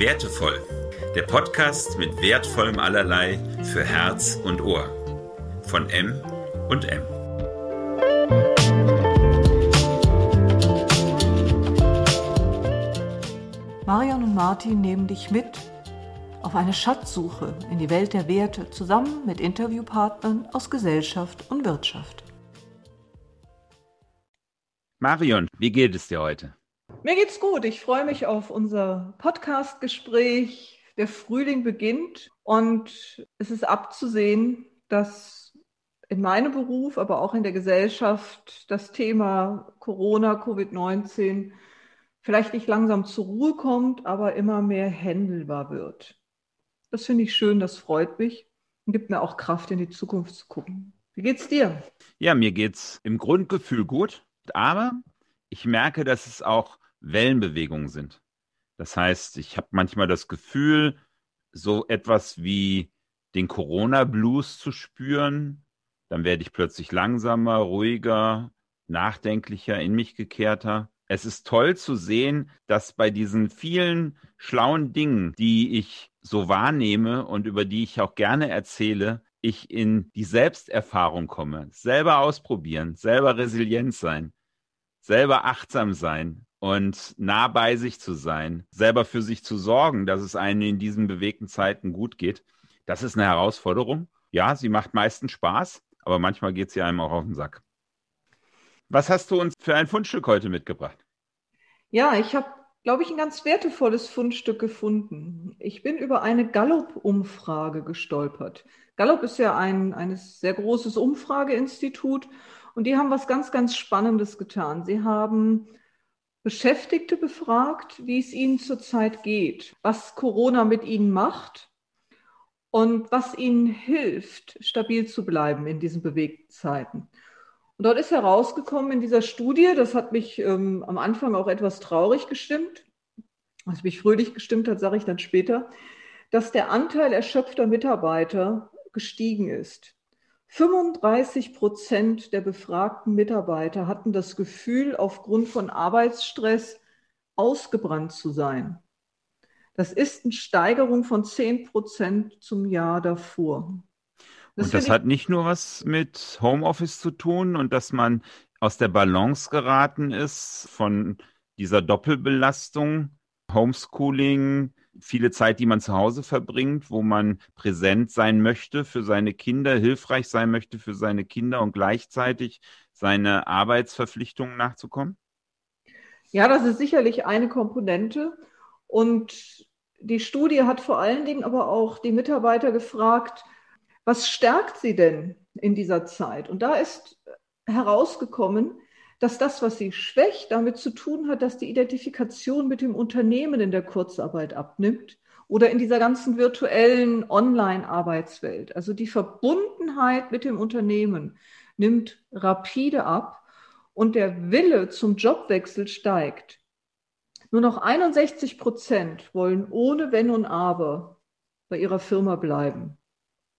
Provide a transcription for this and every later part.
Wertevoll, der Podcast mit wertvollem Allerlei für Herz und Ohr. Von M und M. Marion und Martin nehmen dich mit auf eine Schatzsuche in die Welt der Werte zusammen mit Interviewpartnern aus Gesellschaft und Wirtschaft. Marion, wie geht es dir heute? Mir geht's gut. Ich freue mich auf unser Podcast-Gespräch. Der Frühling beginnt und es ist abzusehen, dass in meinem Beruf, aber auch in der Gesellschaft das Thema Corona, Covid-19 vielleicht nicht langsam zur Ruhe kommt, aber immer mehr händelbar wird. Das finde ich schön, das freut mich und gibt mir auch Kraft, in die Zukunft zu gucken. Wie geht's dir? Ja, mir geht's im Grundgefühl gut, aber ich merke, dass es auch Wellenbewegungen sind. Das heißt, ich habe manchmal das Gefühl, so etwas wie den Corona-Blues zu spüren. Dann werde ich plötzlich langsamer, ruhiger, nachdenklicher, in mich gekehrter. Es ist toll zu sehen, dass bei diesen vielen schlauen Dingen, die ich so wahrnehme und über die ich auch gerne erzähle, ich in die Selbsterfahrung komme. Selber ausprobieren, selber resilient sein, selber achtsam sein, und nah bei sich zu sein, selber für sich zu sorgen, dass es einem in diesen bewegten Zeiten gut geht, das ist eine Herausforderung. Ja, sie macht meistens Spaß, aber manchmal geht sie einem auch auf den Sack. Was hast du uns für ein Fundstück heute mitgebracht? Ja, ich habe, glaube ich, ein ganz wertevolles Fundstück gefunden. Ich bin über eine Gallup-Umfrage gestolpert. Gallup ist ja ein, ein sehr großes Umfrageinstitut und die haben was ganz, ganz Spannendes getan. Sie haben Beschäftigte befragt, wie es ihnen zurzeit geht, was Corona mit ihnen macht und was ihnen hilft, stabil zu bleiben in diesen bewegten Zeiten. Und dort ist herausgekommen in dieser Studie, das hat mich ähm, am Anfang auch etwas traurig gestimmt, was mich fröhlich gestimmt hat, sage ich dann später, dass der Anteil erschöpfter Mitarbeiter gestiegen ist. 35 Prozent der befragten Mitarbeiter hatten das Gefühl, aufgrund von Arbeitsstress ausgebrannt zu sein. Das ist eine Steigerung von 10 Prozent zum Jahr davor. Das und das hat nicht nur was mit Homeoffice zu tun und dass man aus der Balance geraten ist von dieser Doppelbelastung, Homeschooling, viele Zeit, die man zu Hause verbringt, wo man präsent sein möchte für seine Kinder, hilfreich sein möchte für seine Kinder und gleichzeitig seine Arbeitsverpflichtungen nachzukommen? Ja, das ist sicherlich eine Komponente. Und die Studie hat vor allen Dingen aber auch die Mitarbeiter gefragt, was stärkt sie denn in dieser Zeit? Und da ist herausgekommen, dass das, was sie schwächt, damit zu tun hat, dass die Identifikation mit dem Unternehmen in der Kurzarbeit abnimmt oder in dieser ganzen virtuellen Online-Arbeitswelt. Also die Verbundenheit mit dem Unternehmen nimmt rapide ab und der Wille zum Jobwechsel steigt. Nur noch 61 Prozent wollen ohne Wenn und Aber bei ihrer Firma bleiben.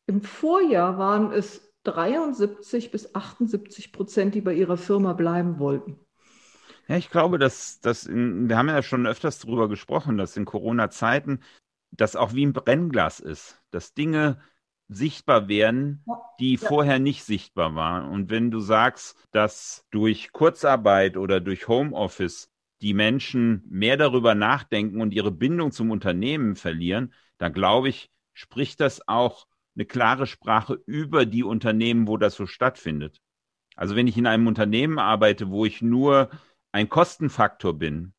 Im Vorjahr waren es 73 bis 78 Prozent, die bei ihrer Firma bleiben wollten. Ja, ich glaube, dass, dass in, wir haben ja schon öfters darüber gesprochen, dass in Corona-Zeiten das auch wie ein Brennglas ist, dass Dinge sichtbar werden, die ja. vorher nicht sichtbar waren. Und wenn du sagst, dass durch Kurzarbeit oder durch Homeoffice die Menschen mehr darüber nachdenken und ihre Bindung zum Unternehmen verlieren, dann glaube ich, spricht das auch eine klare Sprache über die Unternehmen, wo das so stattfindet. Also wenn ich in einem Unternehmen arbeite, wo ich nur ein Kostenfaktor bin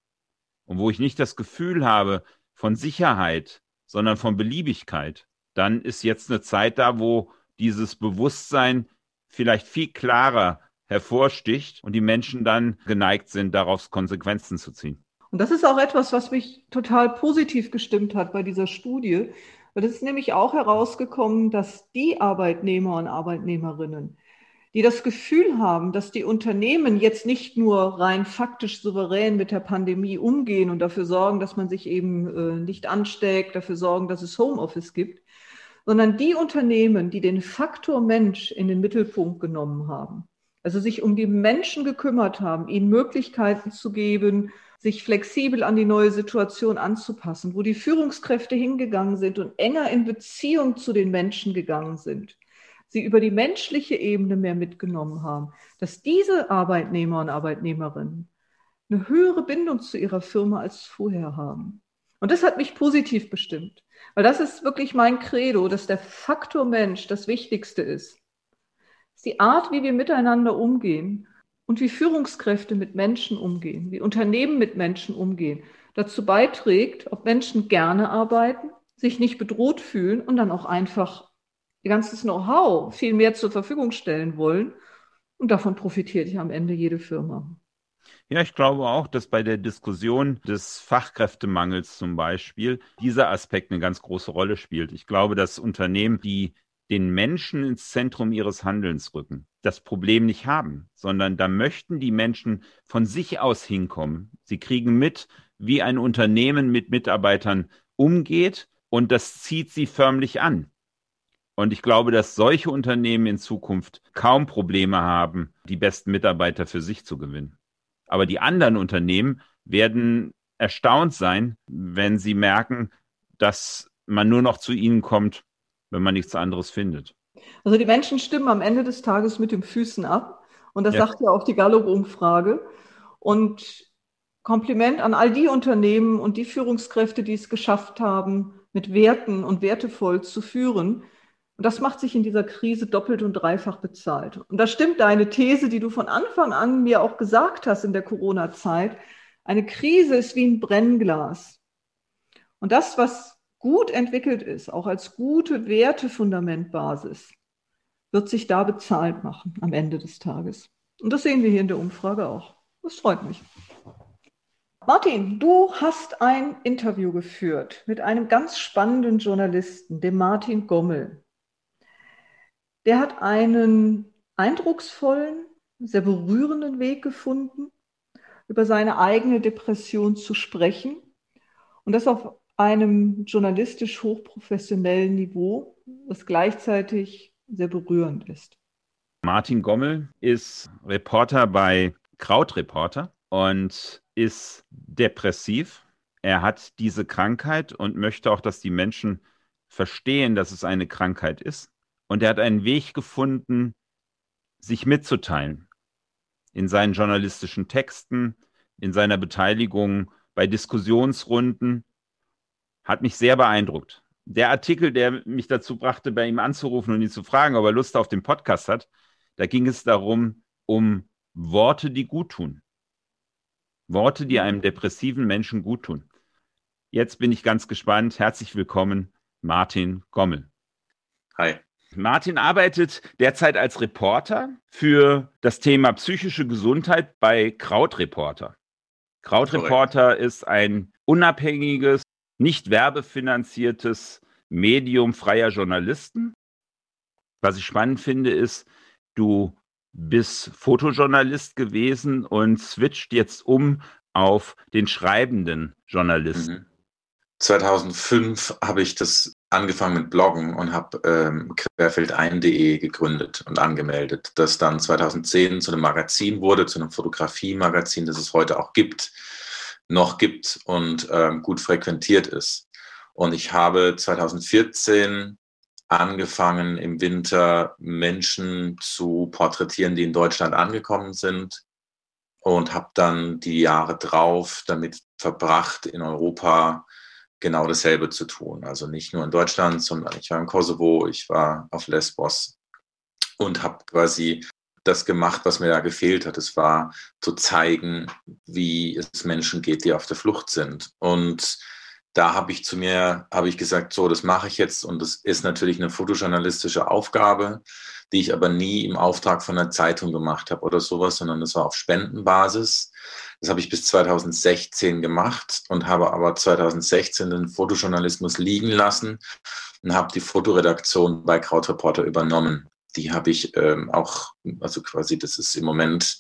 und wo ich nicht das Gefühl habe von Sicherheit, sondern von Beliebigkeit, dann ist jetzt eine Zeit da, wo dieses Bewusstsein vielleicht viel klarer hervorsticht und die Menschen dann geneigt sind, daraus Konsequenzen zu ziehen. Und das ist auch etwas, was mich total positiv gestimmt hat bei dieser Studie, weil es ist nämlich auch herausgekommen, dass die Arbeitnehmer und Arbeitnehmerinnen, die das Gefühl haben, dass die Unternehmen jetzt nicht nur rein faktisch souverän mit der Pandemie umgehen und dafür sorgen, dass man sich eben äh, nicht ansteckt, dafür sorgen, dass es Homeoffice gibt, sondern die Unternehmen, die den Faktor Mensch in den Mittelpunkt genommen haben, also sich um die Menschen gekümmert haben, ihnen Möglichkeiten zu geben, sich flexibel an die neue Situation anzupassen, wo die Führungskräfte hingegangen sind und enger in Beziehung zu den Menschen gegangen sind, sie über die menschliche Ebene mehr mitgenommen haben, dass diese Arbeitnehmer und Arbeitnehmerinnen eine höhere Bindung zu ihrer Firma als vorher haben. Und das hat mich positiv bestimmt, weil das ist wirklich mein Credo, dass der Faktor Mensch das Wichtigste ist. Die Art, wie wir miteinander umgehen und wie Führungskräfte mit Menschen umgehen, wie Unternehmen mit Menschen umgehen, dazu beiträgt, ob Menschen gerne arbeiten, sich nicht bedroht fühlen und dann auch einfach ihr ganzes Know-how viel mehr zur Verfügung stellen wollen. Und davon profitiert ja am Ende jede Firma. Ja, ich glaube auch, dass bei der Diskussion des Fachkräftemangels zum Beispiel dieser Aspekt eine ganz große Rolle spielt. Ich glaube, dass Unternehmen, die den Menschen ins Zentrum ihres Handelns rücken, das Problem nicht haben, sondern da möchten die Menschen von sich aus hinkommen. Sie kriegen mit, wie ein Unternehmen mit Mitarbeitern umgeht und das zieht sie förmlich an. Und ich glaube, dass solche Unternehmen in Zukunft kaum Probleme haben, die besten Mitarbeiter für sich zu gewinnen. Aber die anderen Unternehmen werden erstaunt sein, wenn sie merken, dass man nur noch zu ihnen kommt, wenn man nichts anderes findet. Also die Menschen stimmen am Ende des Tages mit den Füßen ab. Und das ja. sagt ja auch die Gallup-Umfrage. Und Kompliment an all die Unternehmen und die Führungskräfte, die es geschafft haben, mit Werten und wertevoll zu führen. Und das macht sich in dieser Krise doppelt und dreifach bezahlt. Und da stimmt deine These, die du von Anfang an mir auch gesagt hast in der Corona-Zeit. Eine Krise ist wie ein Brennglas. Und das, was gut entwickelt ist, auch als gute Wertefundamentbasis, wird sich da bezahlt machen am Ende des Tages. Und das sehen wir hier in der Umfrage auch. Das freut mich. Martin, du hast ein Interview geführt mit einem ganz spannenden Journalisten, dem Martin Gommel. Der hat einen eindrucksvollen, sehr berührenden Weg gefunden, über seine eigene Depression zu sprechen und das auf einem journalistisch hochprofessionellen Niveau, das gleichzeitig sehr berührend ist. Martin Gommel ist Reporter bei Krautreporter und ist depressiv. Er hat diese Krankheit und möchte auch, dass die Menschen verstehen, dass es eine Krankheit ist. Und er hat einen Weg gefunden, sich mitzuteilen. In seinen journalistischen Texten, in seiner Beteiligung bei Diskussionsrunden. Hat mich sehr beeindruckt. Der Artikel, der mich dazu brachte, bei ihm anzurufen und ihn zu fragen, ob er Lust auf den Podcast hat, da ging es darum, um Worte, die gut tun. Worte, die einem depressiven Menschen gut tun. Jetzt bin ich ganz gespannt. Herzlich willkommen, Martin Gommel. Hi. Martin arbeitet derzeit als Reporter für das Thema psychische Gesundheit bei Krautreporter. Krautreporter ist ein unabhängiges, nicht werbefinanziertes Medium freier Journalisten. Was ich spannend finde, ist, du bist Fotojournalist gewesen und switcht jetzt um auf den schreibenden Journalisten. 2005 mhm. habe ich das angefangen mit Bloggen und habe ähm, querfeldein.de gegründet und angemeldet, das dann 2010 zu einem Magazin wurde, zu einem Fotografie-Magazin, das es heute auch gibt, noch gibt und ähm, gut frequentiert ist. Und ich habe 2014 angefangen, im Winter Menschen zu porträtieren, die in Deutschland angekommen sind und habe dann die Jahre drauf damit verbracht, in Europa genau dasselbe zu tun. Also nicht nur in Deutschland, sondern ich war in Kosovo, ich war auf Lesbos und habe quasi das gemacht, was mir da gefehlt hat. Es war zu zeigen, wie es Menschen geht, die auf der Flucht sind. Und da habe ich zu mir, habe ich gesagt, so, das mache ich jetzt. Und das ist natürlich eine fotojournalistische Aufgabe, die ich aber nie im Auftrag von einer Zeitung gemacht habe oder sowas, sondern das war auf Spendenbasis. Das habe ich bis 2016 gemacht und habe aber 2016 den Fotojournalismus liegen lassen und habe die Fotoredaktion bei Krautreporter übernommen. Die habe ich ähm, auch, also quasi, das ist im Moment,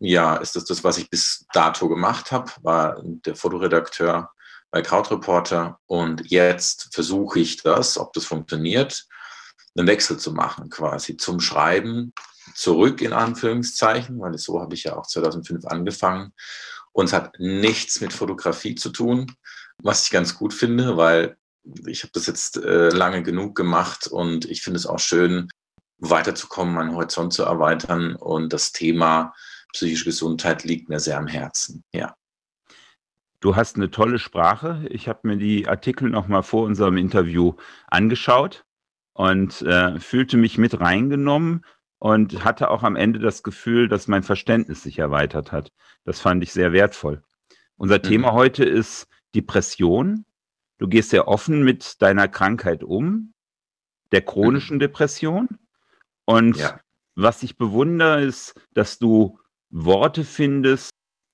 ja, ist das das, was ich bis dato gemacht habe, war der Fotoredakteur bei Krautreporter und jetzt versuche ich das, ob das funktioniert, einen Wechsel zu machen, quasi zum Schreiben zurück in Anführungszeichen, weil so habe ich ja auch 2005 angefangen Und es hat nichts mit Fotografie zu tun, was ich ganz gut finde, weil ich habe das jetzt äh, lange genug gemacht und ich finde es auch schön, weiterzukommen, meinen Horizont zu erweitern. Und das Thema psychische Gesundheit liegt mir sehr am Herzen. Ja. Du hast eine tolle Sprache. Ich habe mir die Artikel noch mal vor unserem Interview angeschaut und äh, fühlte mich mit reingenommen und hatte auch am Ende das Gefühl, dass mein Verständnis sich erweitert hat. Das fand ich sehr wertvoll. Unser mhm. Thema heute ist Depression. Du gehst sehr offen mit deiner Krankheit um, der chronischen mhm. Depression. Und ja. was ich bewundere, ist, dass du Worte findest,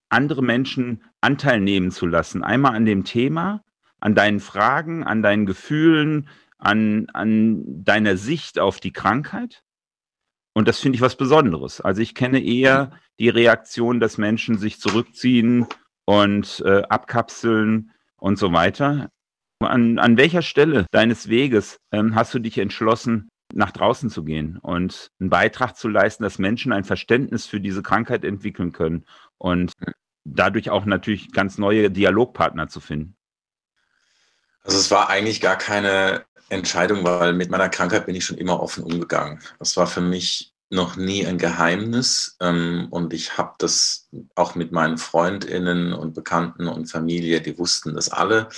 andere Menschen Anteil nehmen zu lassen. Einmal an dem Thema, an deinen Fragen, an deinen Gefühlen, an, an deiner Sicht auf die Krankheit. Und das finde ich was Besonderes. Also ich kenne eher die Reaktion, dass Menschen sich zurückziehen und äh, abkapseln und so weiter. An, an welcher Stelle deines Weges ähm, hast du dich entschlossen, nach draußen zu gehen und einen Beitrag zu leisten, dass Menschen ein Verständnis für diese Krankheit entwickeln können und dadurch auch natürlich ganz neue Dialogpartner zu finden? Also es war eigentlich gar keine Entscheidung, weil mit meiner Krankheit bin ich schon immer offen umgegangen. Das war für mich noch nie ein Geheimnis ähm, und ich habe das auch mit meinen Freundinnen und Bekannten und Familie, die wussten das alle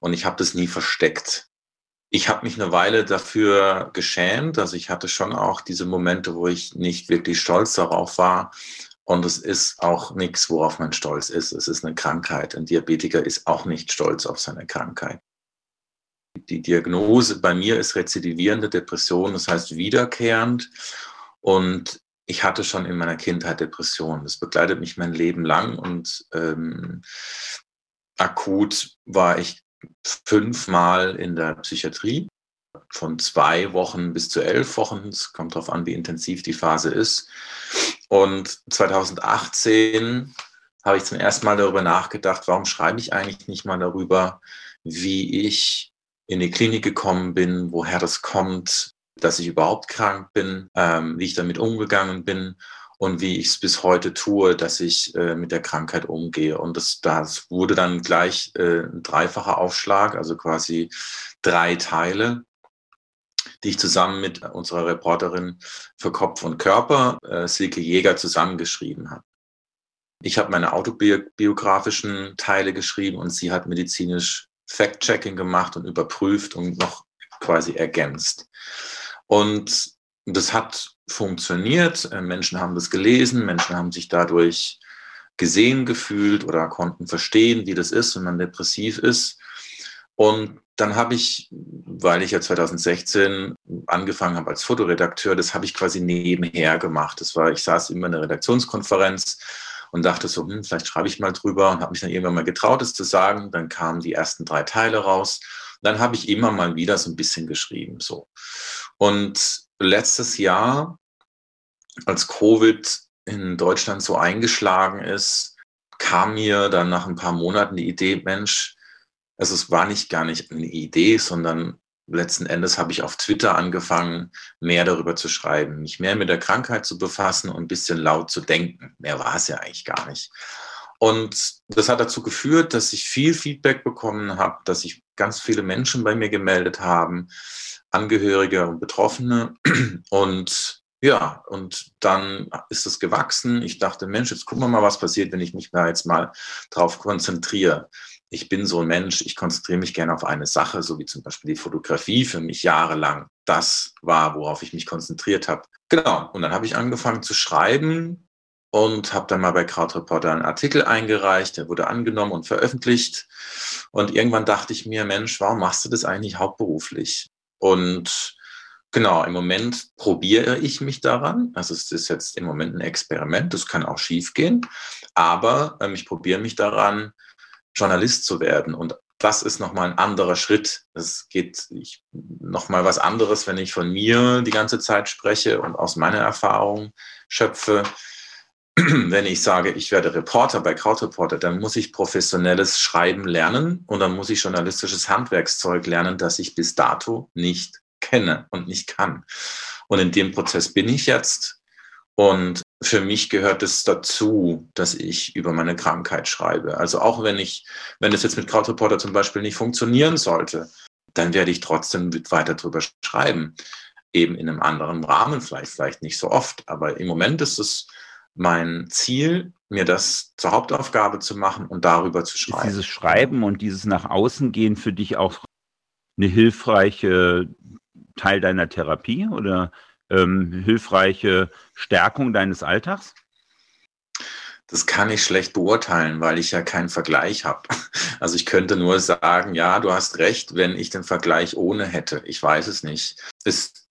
und ich habe das nie versteckt. Ich habe mich eine Weile dafür geschämt, also ich hatte schon auch diese Momente, wo ich nicht wirklich stolz darauf war, und es ist auch nichts, worauf man stolz ist. Es ist eine Krankheit. Ein Diabetiker ist auch nicht stolz auf seine Krankheit. Die Diagnose bei mir ist rezidivierende Depression, das heißt wiederkehrend. Und ich hatte schon in meiner Kindheit Depression. Das begleitet mich mein Leben lang und ähm, akut war ich fünfmal in der Psychiatrie von zwei Wochen bis zu elf Wochen. Es kommt darauf an, wie intensiv die Phase ist. Und 2018 habe ich zum ersten Mal darüber nachgedacht, warum schreibe ich eigentlich nicht mal darüber, wie ich in die Klinik gekommen bin, woher das kommt, dass ich überhaupt krank bin, ähm, wie ich damit umgegangen bin und wie ich es bis heute tue, dass ich äh, mit der Krankheit umgehe. Und das, das wurde dann gleich äh, ein dreifacher Aufschlag, also quasi drei Teile die ich zusammen mit unserer Reporterin für Kopf und Körper, äh, Silke Jäger, zusammengeschrieben habe. Ich habe meine autobiografischen Teile geschrieben und sie hat medizinisch Fact-Checking gemacht und überprüft und noch quasi ergänzt. Und das hat funktioniert. Äh, Menschen haben das gelesen, Menschen haben sich dadurch gesehen gefühlt oder konnten verstehen, wie das ist, wenn man depressiv ist. Und dann habe ich, weil ich ja 2016 angefangen habe als Fotoredakteur, das habe ich quasi nebenher gemacht. Das war, ich saß immer in der Redaktionskonferenz und dachte so, hm, vielleicht schreibe ich mal drüber und habe mich dann irgendwann mal getraut, es zu sagen. Dann kamen die ersten drei Teile raus. Dann habe ich immer mal wieder so ein bisschen geschrieben, so. Und letztes Jahr, als Covid in Deutschland so eingeschlagen ist, kam mir dann nach ein paar Monaten die Idee, Mensch, also es war nicht gar nicht eine Idee, sondern letzten Endes habe ich auf Twitter angefangen, mehr darüber zu schreiben, mich mehr mit der Krankheit zu befassen und ein bisschen laut zu denken. Mehr war es ja eigentlich gar nicht. Und das hat dazu geführt, dass ich viel Feedback bekommen habe, dass sich ganz viele Menschen bei mir gemeldet haben, Angehörige und Betroffene. Und ja, und dann ist es gewachsen. Ich dachte, Mensch, jetzt gucken wir mal, was passiert, wenn ich mich da jetzt mal drauf konzentriere ich bin so ein Mensch, ich konzentriere mich gerne auf eine Sache, so wie zum Beispiel die Fotografie für mich jahrelang. Das war, worauf ich mich konzentriert habe. Genau. Und dann habe ich angefangen zu schreiben und habe dann mal bei Krautreporter einen Artikel eingereicht, der wurde angenommen und veröffentlicht. Und irgendwann dachte ich mir, Mensch, warum machst du das eigentlich hauptberuflich? Und genau, im Moment probiere ich mich daran. Also es ist jetzt im Moment ein Experiment, das kann auch schief gehen, aber ähm, ich probiere mich daran, Journalist zu werden. Und das ist nochmal ein anderer Schritt. Es geht nochmal was anderes, wenn ich von mir die ganze Zeit spreche und aus meiner Erfahrung schöpfe. Wenn ich sage, ich werde Reporter bei Krautreporter, dann muss ich professionelles Schreiben lernen und dann muss ich journalistisches Handwerkszeug lernen, das ich bis dato nicht kenne und nicht kann. Und in dem Prozess bin ich jetzt. Und für mich gehört es dazu, dass ich über meine Krankheit schreibe. Also auch wenn ich, wenn es jetzt mit Krautreporter zum Beispiel nicht funktionieren sollte, dann werde ich trotzdem weiter drüber schreiben. Eben in einem anderen Rahmen, vielleicht, vielleicht nicht so oft. Aber im Moment ist es mein Ziel, mir das zur Hauptaufgabe zu machen und darüber zu schreiben. Ist dieses Schreiben und dieses nach außen gehen für dich auch eine hilfreiche Teil deiner Therapie oder ähm, hilfreiche Stärkung deines Alltags? Das kann ich schlecht beurteilen, weil ich ja keinen Vergleich habe. Also ich könnte nur sagen, ja, du hast recht, wenn ich den Vergleich ohne hätte. Ich weiß es nicht. Es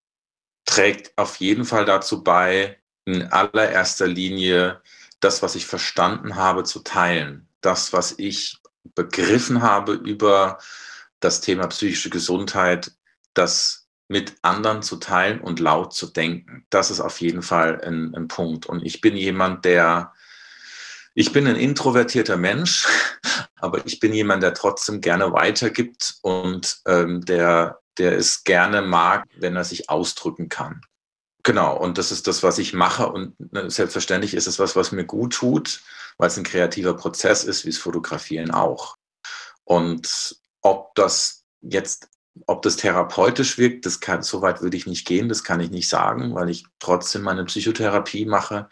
trägt auf jeden Fall dazu bei, in allererster Linie das, was ich verstanden habe, zu teilen. Das, was ich begriffen habe über das Thema psychische Gesundheit, das mit anderen zu teilen und laut zu denken. Das ist auf jeden Fall ein, ein Punkt. Und ich bin jemand, der, ich bin ein introvertierter Mensch, aber ich bin jemand, der trotzdem gerne weitergibt und ähm, der, der es gerne mag, wenn er sich ausdrücken kann. Genau, und das ist das, was ich mache. Und ne, selbstverständlich ist es was, was mir gut tut, weil es ein kreativer Prozess ist, wie es Fotografieren auch. Und ob das jetzt, ob das therapeutisch wirkt, das kann, so weit würde ich nicht gehen, das kann ich nicht sagen, weil ich trotzdem meine Psychotherapie mache.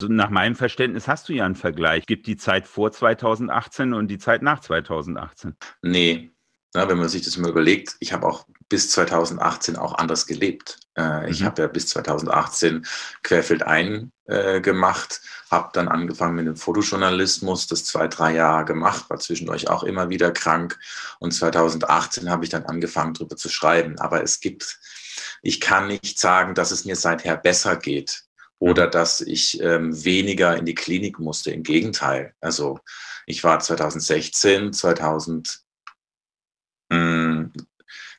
Also nach meinem Verständnis hast du ja einen Vergleich. Gibt die Zeit vor 2018 und die Zeit nach 2018? Nee, ja, wenn man sich das mal überlegt, ich habe auch bis 2018 auch anders gelebt. Äh, mhm. Ich habe ja bis 2018 querfeldein äh, gemacht, habe dann angefangen mit dem Fotojournalismus, das zwei, drei Jahre gemacht, war zwischendurch auch immer wieder krank. Und 2018 habe ich dann angefangen, darüber zu schreiben. Aber es gibt, ich kann nicht sagen, dass es mir seither besser geht oder dass ich ähm, weniger in die Klinik musste. Im Gegenteil. Also ich war 2016, 2000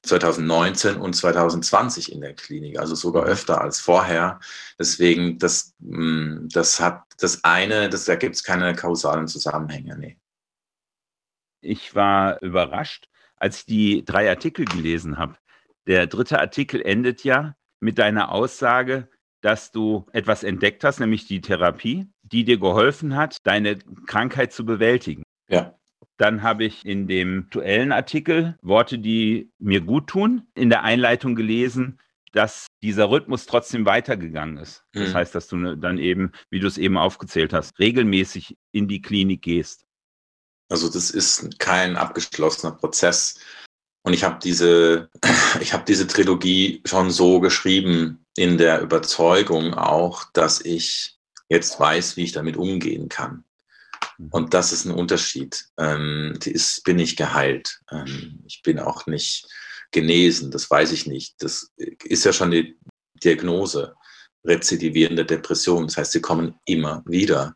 2019 und 2020 in der Klinik, also sogar mhm. öfter als vorher. Deswegen, das, mm, das hat das eine, das, da gibt es keine kausalen Zusammenhänge. Nee. Ich war überrascht, als ich die drei Artikel gelesen habe. Der dritte Artikel endet ja mit deiner Aussage, dass du etwas entdeckt hast, nämlich die Therapie, die dir geholfen hat, deine Krankheit zu bewältigen. Ja. Dann habe ich in dem aktuellen Artikel Worte, die mir gut tun, in der Einleitung gelesen, dass dieser Rhythmus trotzdem weitergegangen ist. Das mhm. heißt, dass du ne, dann eben, wie du es eben aufgezählt hast, regelmäßig in die Klinik gehst. Also das ist kein abgeschlossener Prozess. Und ich habe diese, ich habe diese Trilogie schon so geschrieben in der Überzeugung auch, dass ich jetzt weiß, wie ich damit umgehen kann. Mhm. Und das ist ein Unterschied. Ähm, die ist, bin ich geheilt. Ähm, ich bin auch nicht genesen, das weiß ich nicht. Das ist ja schon die Diagnose rezidivierende Depression. Das heißt, sie kommen immer wieder.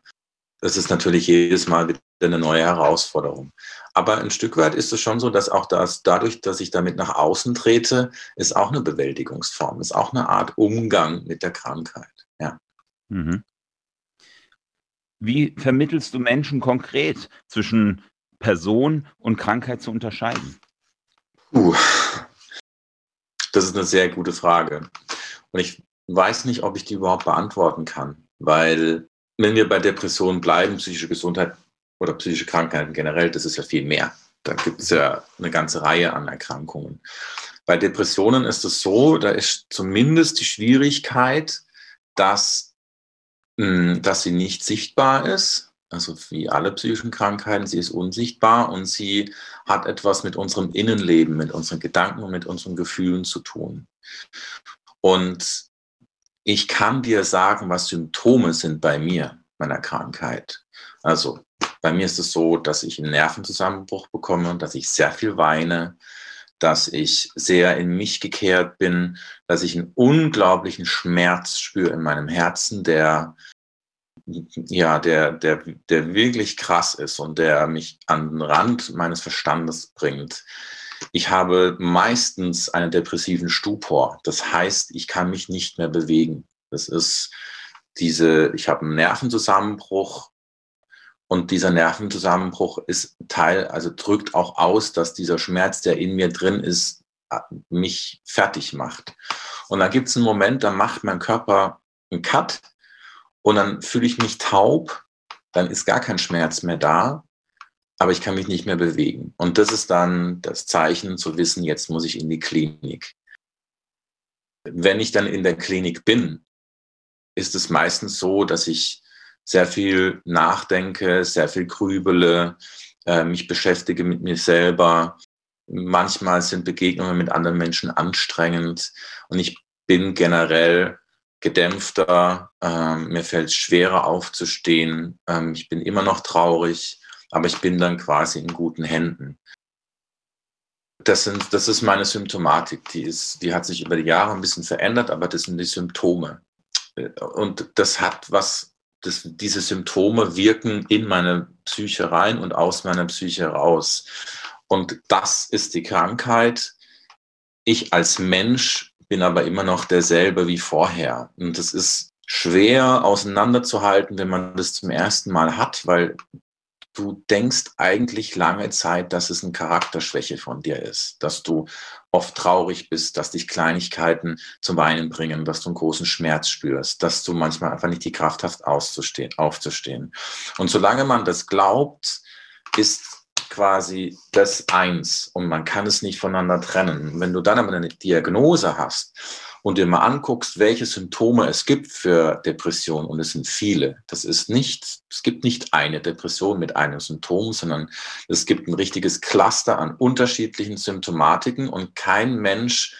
Das ist natürlich jedes Mal wieder eine neue Herausforderung. Aber ein Stück weit ist es schon so, dass auch das, dadurch, dass ich damit nach außen trete, ist auch eine Bewältigungsform, ist auch eine Art Umgang mit der Krankheit. Ja. Mhm. Wie vermittelst du Menschen konkret zwischen Person und Krankheit zu unterscheiden? Uh, das ist eine sehr gute Frage. Und ich weiß nicht, ob ich die überhaupt beantworten kann, weil wenn wir bei Depressionen bleiben, psychische Gesundheit oder psychische Krankheiten generell, das ist ja viel mehr. Da gibt es ja eine ganze Reihe an Erkrankungen. Bei Depressionen ist es so, da ist zumindest die Schwierigkeit, dass dass sie nicht sichtbar ist, also wie alle psychischen Krankheiten, sie ist unsichtbar und sie hat etwas mit unserem Innenleben, mit unseren Gedanken und mit unseren Gefühlen zu tun. Und ich kann dir sagen, was Symptome sind bei mir, meiner Krankheit. Also bei mir ist es so, dass ich einen Nervenzusammenbruch bekomme dass ich sehr viel weine, dass ich sehr in mich gekehrt bin, dass ich einen unglaublichen Schmerz spüre in meinem Herzen, der ja, der, der, der wirklich krass ist und der mich an den Rand meines Verstandes bringt. Ich habe meistens einen depressiven Stupor. Das heißt, ich kann mich nicht mehr bewegen. Das ist diese, ich habe einen Nervenzusammenbruch und dieser Nervenzusammenbruch ist Teil, also drückt auch aus, dass dieser Schmerz, der in mir drin ist, mich fertig macht. Und dann gibt es einen Moment, da macht mein Körper einen Cut und dann fühle ich mich taub, dann ist gar kein Schmerz mehr da, aber ich kann mich nicht mehr bewegen. Und das ist dann das Zeichen zu wissen, jetzt muss ich in die Klinik. Wenn ich dann in der Klinik bin, ist es meistens so, dass ich sehr viel nachdenke, sehr viel grübele, äh, mich beschäftige mit mir selber. Manchmal sind Begegnungen mit anderen Menschen anstrengend und ich bin generell gedämpfter, ähm, mir fällt es schwerer aufzustehen, ähm, ich bin immer noch traurig, aber ich bin dann quasi in guten Händen. Das, sind, das ist meine Symptomatik, die, ist, die hat sich über die Jahre ein bisschen verändert, aber das sind die Symptome. Und das hat was, das, diese Symptome wirken in meine Psyche rein und aus meiner Psyche raus. Und das ist die Krankheit. Ich als Mensch bin aber immer noch derselbe wie vorher. Und das ist schwer auseinanderzuhalten, wenn man das zum ersten Mal hat, weil du denkst eigentlich lange Zeit, dass es eine Charakterschwäche von dir ist, dass du oft traurig bist, dass dich Kleinigkeiten zum Weinen bringen, dass du einen großen Schmerz spürst, dass du manchmal einfach nicht die Kraft hast, auszustehen, aufzustehen. Und solange man das glaubt, ist quasi das eins und man kann es nicht voneinander trennen. Wenn du dann aber eine Diagnose hast und dir mal anguckst, welche Symptome es gibt für Depression, und es sind viele, das ist nicht, es gibt nicht eine Depression mit einem Symptom, sondern es gibt ein richtiges Cluster an unterschiedlichen Symptomatiken und kein Mensch,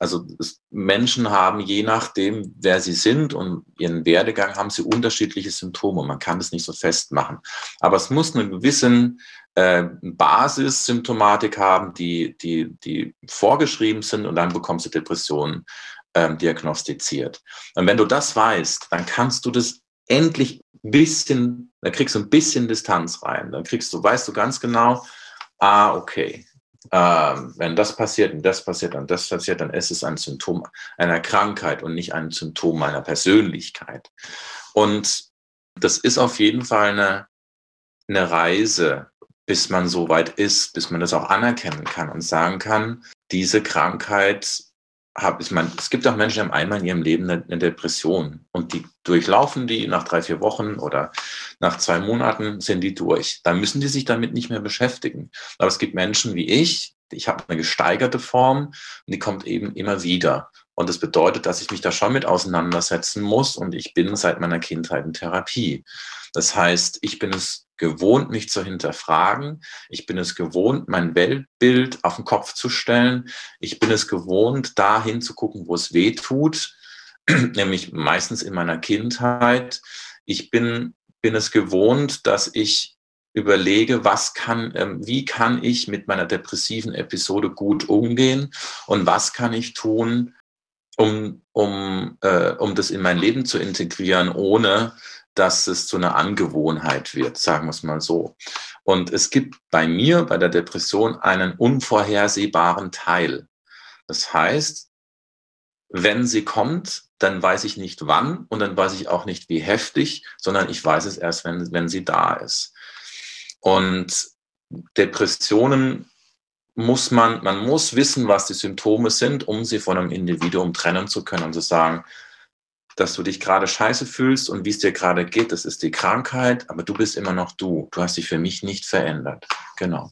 also Menschen haben je nachdem, wer sie sind und ihren Werdegang, haben sie unterschiedliche Symptome. Man kann das nicht so festmachen. Aber es muss einen gewissen äh, Basissymptomatik haben, die, die, die vorgeschrieben sind und dann bekommst du Depressionen ähm, diagnostiziert. Und wenn du das weißt, dann kannst du das endlich ein bisschen, da kriegst du ein bisschen Distanz rein. Dann kriegst du, weißt du ganz genau, ah, okay, ähm, wenn das passiert und das passiert und das passiert, dann ist es ein Symptom einer Krankheit und nicht ein Symptom meiner Persönlichkeit. Und das ist auf jeden Fall eine, eine Reise, bis man so weit ist, bis man das auch anerkennen kann und sagen kann, diese Krankheit habe, ich meine, es gibt auch Menschen, die haben einmal in ihrem Leben eine, Depression und die durchlaufen die nach drei, vier Wochen oder nach zwei Monaten sind die durch. Dann müssen die sich damit nicht mehr beschäftigen. Aber es gibt Menschen wie ich, ich habe eine gesteigerte Form und die kommt eben immer wieder. Und das bedeutet, dass ich mich da schon mit auseinandersetzen muss und ich bin seit meiner Kindheit in Therapie. Das heißt, ich bin es gewohnt, mich zu hinterfragen. Ich bin es gewohnt, mein Weltbild auf den Kopf zu stellen. Ich bin es gewohnt, da hinzugucken, wo es weh tut, nämlich meistens in meiner Kindheit. Ich bin, bin es gewohnt, dass ich überlege, was kann, ähm, wie kann ich mit meiner depressiven Episode gut umgehen und was kann ich tun, um, um, äh, um das in mein Leben zu integrieren, ohne dass es zu einer Angewohnheit wird, sagen wir es mal so. Und es gibt bei mir, bei der Depression, einen unvorhersehbaren Teil. Das heißt, wenn sie kommt, dann weiß ich nicht wann und dann weiß ich auch nicht wie heftig, sondern ich weiß es erst, wenn, wenn sie da ist. Und Depressionen muss man, man muss wissen, was die Symptome sind, um sie von einem Individuum trennen zu können und zu sagen, dass du dich gerade scheiße fühlst und wie es dir gerade geht, das ist die Krankheit, aber du bist immer noch du. Du hast dich für mich nicht verändert. Genau.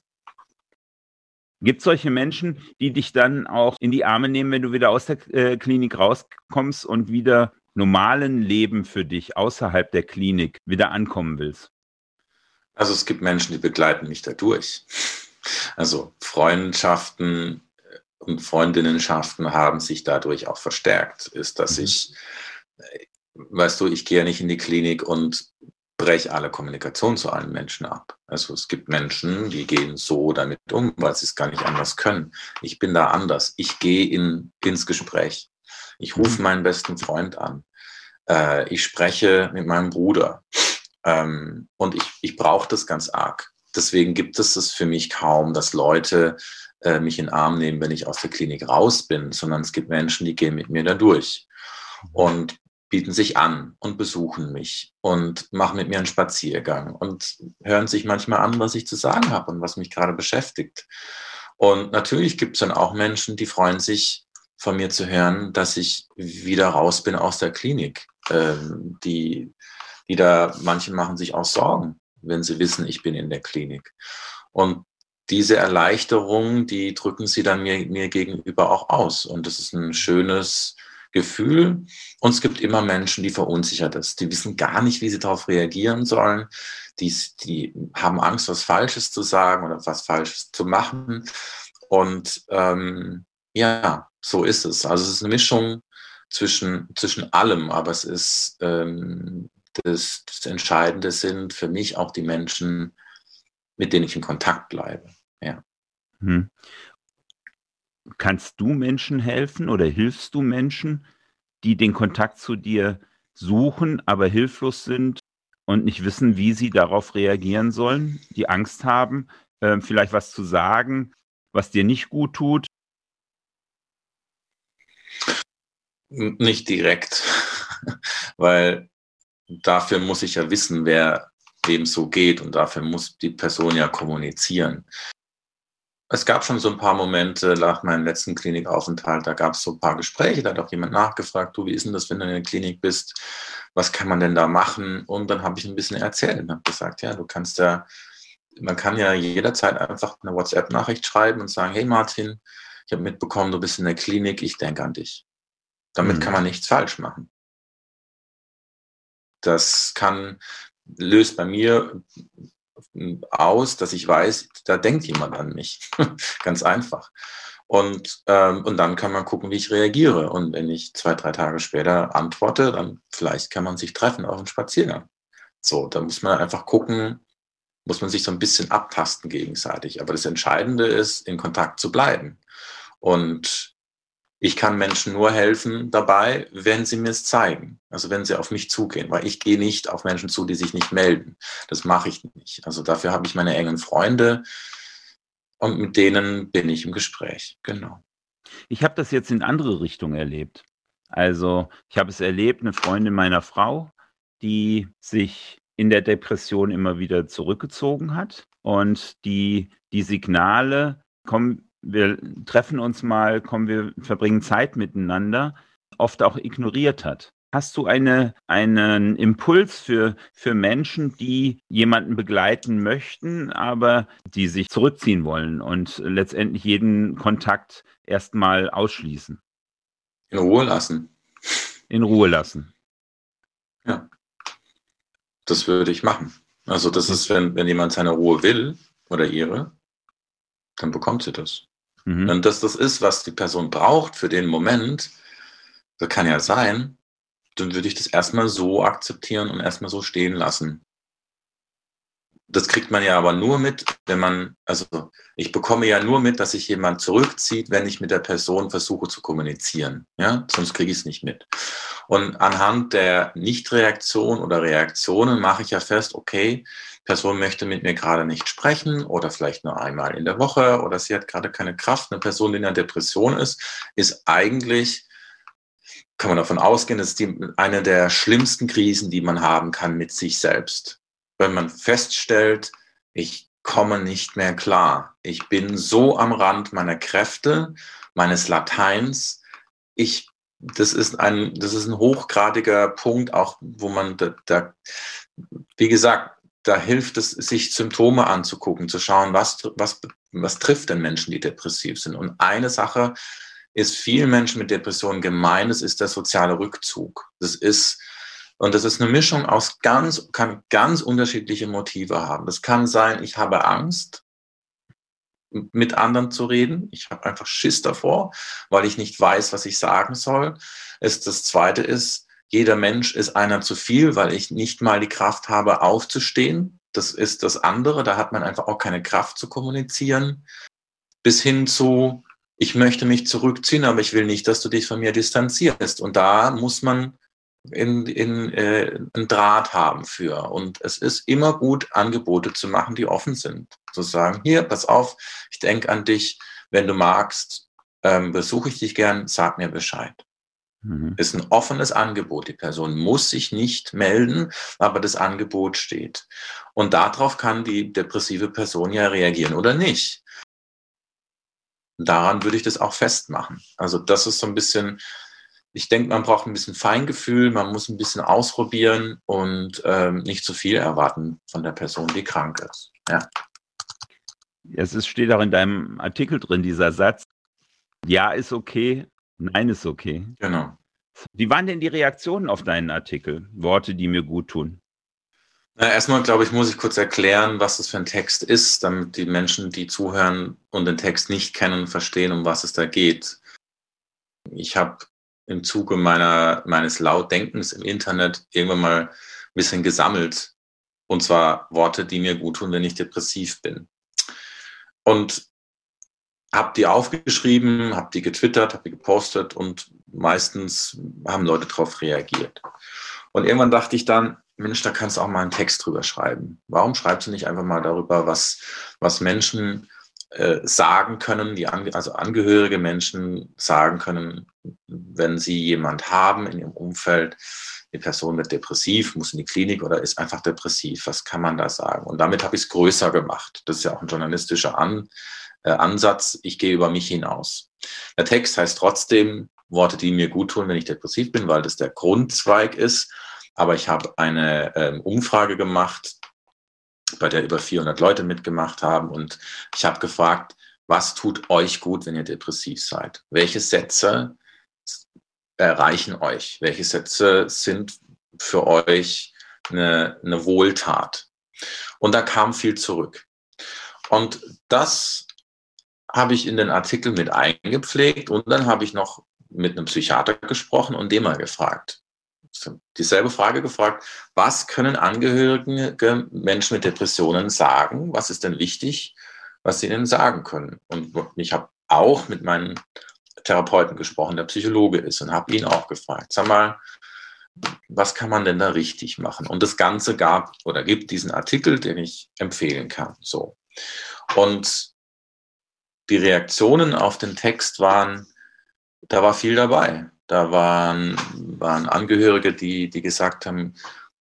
Gibt es solche Menschen, die dich dann auch in die Arme nehmen, wenn du wieder aus der äh, Klinik rauskommst und wieder normalen Leben für dich außerhalb der Klinik wieder ankommen willst? Also es gibt Menschen, die begleiten mich dadurch. Also Freundschaften und Freundinnenschaften haben sich dadurch auch verstärkt. Ist, dass mhm. ich weißt du, ich gehe ja nicht in die Klinik und breche alle Kommunikation zu allen Menschen ab. Also es gibt Menschen, die gehen so damit um, weil sie es gar nicht anders können. Ich bin da anders. Ich gehe in, ins Gespräch. Ich rufe mhm. meinen besten Freund an. Äh, ich spreche mit meinem Bruder. Ähm, und ich, ich brauche das ganz arg. Deswegen gibt es das für mich kaum, dass Leute äh, mich in den Arm nehmen, wenn ich aus der Klinik raus bin, sondern es gibt Menschen, die gehen mit mir da durch. Mhm. Und bieten sich an und besuchen mich und machen mit mir einen Spaziergang und hören sich manchmal an, was ich zu sagen habe und was mich gerade beschäftigt. Und natürlich gibt es dann auch Menschen, die freuen sich, von mir zu hören, dass ich wieder raus bin aus der Klinik. Ähm, die, die da, manche machen sich auch Sorgen, wenn sie wissen, ich bin in der Klinik. Und diese Erleichterung, die drücken sie dann mir, mir gegenüber auch aus. Und das ist ein schönes Gefühl. Und es gibt immer Menschen, die verunsichert sind. Die wissen gar nicht, wie sie darauf reagieren sollen. Die, die haben Angst, was Falsches zu sagen oder was Falsches zu machen. Und ähm, ja, so ist es. Also es ist eine Mischung zwischen, zwischen allem, aber es ist ähm, das, das Entscheidende sind für mich auch die Menschen, mit denen ich in Kontakt bleibe. Ja. Hm. Kannst du Menschen helfen oder hilfst du Menschen, die den Kontakt zu dir suchen, aber hilflos sind und nicht wissen, wie sie darauf reagieren sollen, die Angst haben, äh, vielleicht was zu sagen, was dir nicht gut tut? Nicht direkt, weil dafür muss ich ja wissen, wer wem so geht und dafür muss die Person ja kommunizieren. Es gab schon so ein paar Momente nach meinem letzten Klinikaufenthalt, da gab es so ein paar Gespräche, da hat auch jemand nachgefragt, du, wie ist denn das, wenn du in der Klinik bist? Was kann man denn da machen? Und dann habe ich ein bisschen erzählt und habe gesagt, ja, du kannst ja, man kann ja jederzeit einfach eine WhatsApp-Nachricht schreiben und sagen, hey Martin, ich habe mitbekommen, du bist in der Klinik, ich denke an dich. Damit mhm. kann man nichts falsch machen. Das kann, löst bei mir aus, dass ich weiß, da denkt jemand an mich. Ganz einfach. Und, ähm, und dann kann man gucken, wie ich reagiere. Und wenn ich zwei, drei Tage später antworte, dann vielleicht kann man sich treffen auf einem Spaziergang. So, da muss man einfach gucken, muss man sich so ein bisschen abtasten gegenseitig. Aber das Entscheidende ist, in Kontakt zu bleiben. Und ich kann Menschen nur helfen dabei, wenn sie mir es zeigen. Also wenn sie auf mich zugehen, weil ich gehe nicht auf Menschen zu, die sich nicht melden. Das mache ich nicht. Also dafür habe ich meine engen Freunde und mit denen bin ich im Gespräch. Genau. Ich habe das jetzt in andere Richtungen erlebt. Also ich habe es erlebt, eine Freundin meiner Frau, die sich in der Depression immer wieder zurückgezogen hat und die die Signale kommen wir treffen uns mal, kommen wir, verbringen Zeit miteinander, oft auch ignoriert hat. Hast du eine, einen Impuls für, für Menschen, die jemanden begleiten möchten, aber die sich zurückziehen wollen und letztendlich jeden Kontakt erstmal ausschließen? In Ruhe lassen. In Ruhe lassen. Ja. Das würde ich machen. Also das ist, wenn, wenn jemand seine Ruhe will oder ihre, dann bekommt sie das. Mhm. Wenn das das ist, was die Person braucht für den Moment, das kann ja sein, dann würde ich das erstmal so akzeptieren und erstmal so stehen lassen. Das kriegt man ja aber nur mit, wenn man, also ich bekomme ja nur mit, dass sich jemand zurückzieht, wenn ich mit der Person versuche zu kommunizieren. Ja, sonst kriege ich es nicht mit. Und anhand der Nichtreaktion oder Reaktionen mache ich ja fest, okay, Person möchte mit mir gerade nicht sprechen oder vielleicht nur einmal in der Woche oder sie hat gerade keine Kraft. Eine Person, die in einer Depression ist, ist eigentlich, kann man davon ausgehen, das ist die, eine der schlimmsten Krisen, die man haben kann mit sich selbst. Wenn man feststellt, ich komme nicht mehr klar. Ich bin so am Rand meiner Kräfte, meines Lateins. Ich, das ist ein, das ist ein hochgradiger Punkt, auch wo man da, da wie gesagt, da hilft es, sich Symptome anzugucken, zu schauen, was, was, was trifft denn Menschen, die depressiv sind. Und eine Sache ist vielen Menschen mit Depressionen gemein, das ist der soziale Rückzug. Das ist, und das ist eine Mischung aus ganz, kann ganz unterschiedliche Motive haben. Das kann sein, ich habe Angst, mit anderen zu reden. Ich habe einfach Schiss davor, weil ich nicht weiß, was ich sagen soll. Das zweite ist, jeder Mensch ist einer zu viel, weil ich nicht mal die Kraft habe, aufzustehen. Das ist das andere. Da hat man einfach auch keine Kraft zu kommunizieren. Bis hin zu, ich möchte mich zurückziehen, aber ich will nicht, dass du dich von mir distanzierst. Und da muss man in, in, äh, einen Draht haben für. Und es ist immer gut, Angebote zu machen, die offen sind. Zu sagen, hier, pass auf, ich denke an dich. Wenn du magst, ähm, besuche ich dich gern, sag mir Bescheid. Mhm. Ist ein offenes Angebot. Die Person muss sich nicht melden, aber das Angebot steht. Und darauf kann die depressive Person ja reagieren oder nicht. daran würde ich das auch festmachen. Also das ist so ein bisschen, ich denke, man braucht ein bisschen Feingefühl, man muss ein bisschen ausprobieren und ähm, nicht zu viel erwarten von der Person, die krank ist. Ja. Es ist, steht auch in deinem Artikel drin, dieser Satz, ja ist okay, nein ist okay. Genau. Wie waren denn die Reaktionen auf deinen Artikel? Worte, die mir gut tun? Na, erstmal, glaube ich, muss ich kurz erklären, was das für ein Text ist, damit die Menschen, die zuhören und den Text nicht kennen, verstehen, um was es da geht. Ich habe im Zuge meiner, meines Lautdenkens im Internet irgendwann mal ein bisschen gesammelt. Und zwar Worte, die mir gut tun, wenn ich depressiv bin. Und habe die aufgeschrieben, habe die getwittert, habe die gepostet und meistens haben Leute darauf reagiert. Und irgendwann dachte ich dann, Mensch, da kannst du auch mal einen Text drüber schreiben. Warum schreibst du nicht einfach mal darüber, was, was Menschen äh, sagen können, die Ange also angehörige Menschen sagen können, wenn sie jemand haben in ihrem Umfeld, die Person wird depressiv, muss in die Klinik oder ist einfach depressiv. Was kann man da sagen? Und damit habe ich es größer gemacht. Das ist ja auch ein journalistischer An, äh, Ansatz. Ich gehe über mich hinaus. Der Text heißt trotzdem Worte, die mir gut tun, wenn ich depressiv bin, weil das der Grundzweig ist. Aber ich habe eine ähm, Umfrage gemacht, bei der über 400 Leute mitgemacht haben. Und ich habe gefragt, was tut euch gut, wenn ihr depressiv seid? Welche Sätze erreichen euch? Welche Sätze sind für euch eine, eine Wohltat? Und da kam viel zurück. Und das habe ich in den Artikel mit eingepflegt und dann habe ich noch mit einem Psychiater gesprochen und den mal gefragt. Dieselbe Frage gefragt, was können Angehörige Menschen mit Depressionen sagen? Was ist denn wichtig, was sie ihnen sagen können? Und ich habe auch mit meinen Therapeuten gesprochen, der Psychologe ist, und habe ihn auch gefragt, sag mal, was kann man denn da richtig machen? Und das Ganze gab oder gibt diesen Artikel, den ich empfehlen kann. So. Und die Reaktionen auf den Text waren, da war viel dabei. Da waren, waren Angehörige, die, die gesagt haben,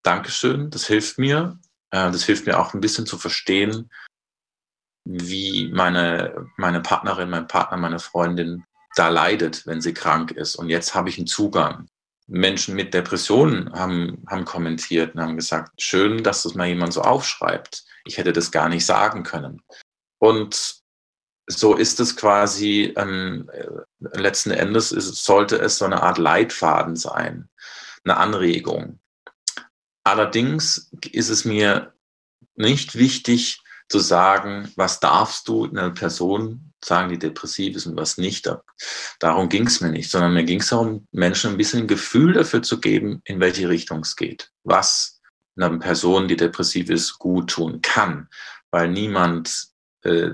Dankeschön, das hilft mir. Äh, das hilft mir auch ein bisschen zu verstehen, wie meine, meine Partnerin, mein Partner, meine Freundin da leidet, wenn sie krank ist. Und jetzt habe ich einen Zugang. Menschen mit Depressionen haben, haben kommentiert und haben gesagt, schön, dass das mal jemand so aufschreibt. Ich hätte das gar nicht sagen können. Und so ist es quasi, ähm, letzten Endes ist, sollte es so eine Art Leitfaden sein, eine Anregung. Allerdings ist es mir nicht wichtig zu sagen, was darfst du einer Person sagen, die depressiv ist und was nicht. Darum ging es mir nicht, sondern mir ging es darum, Menschen ein bisschen Gefühl dafür zu geben, in welche Richtung es geht, was einer Person, die depressiv ist, gut tun kann, weil niemand äh,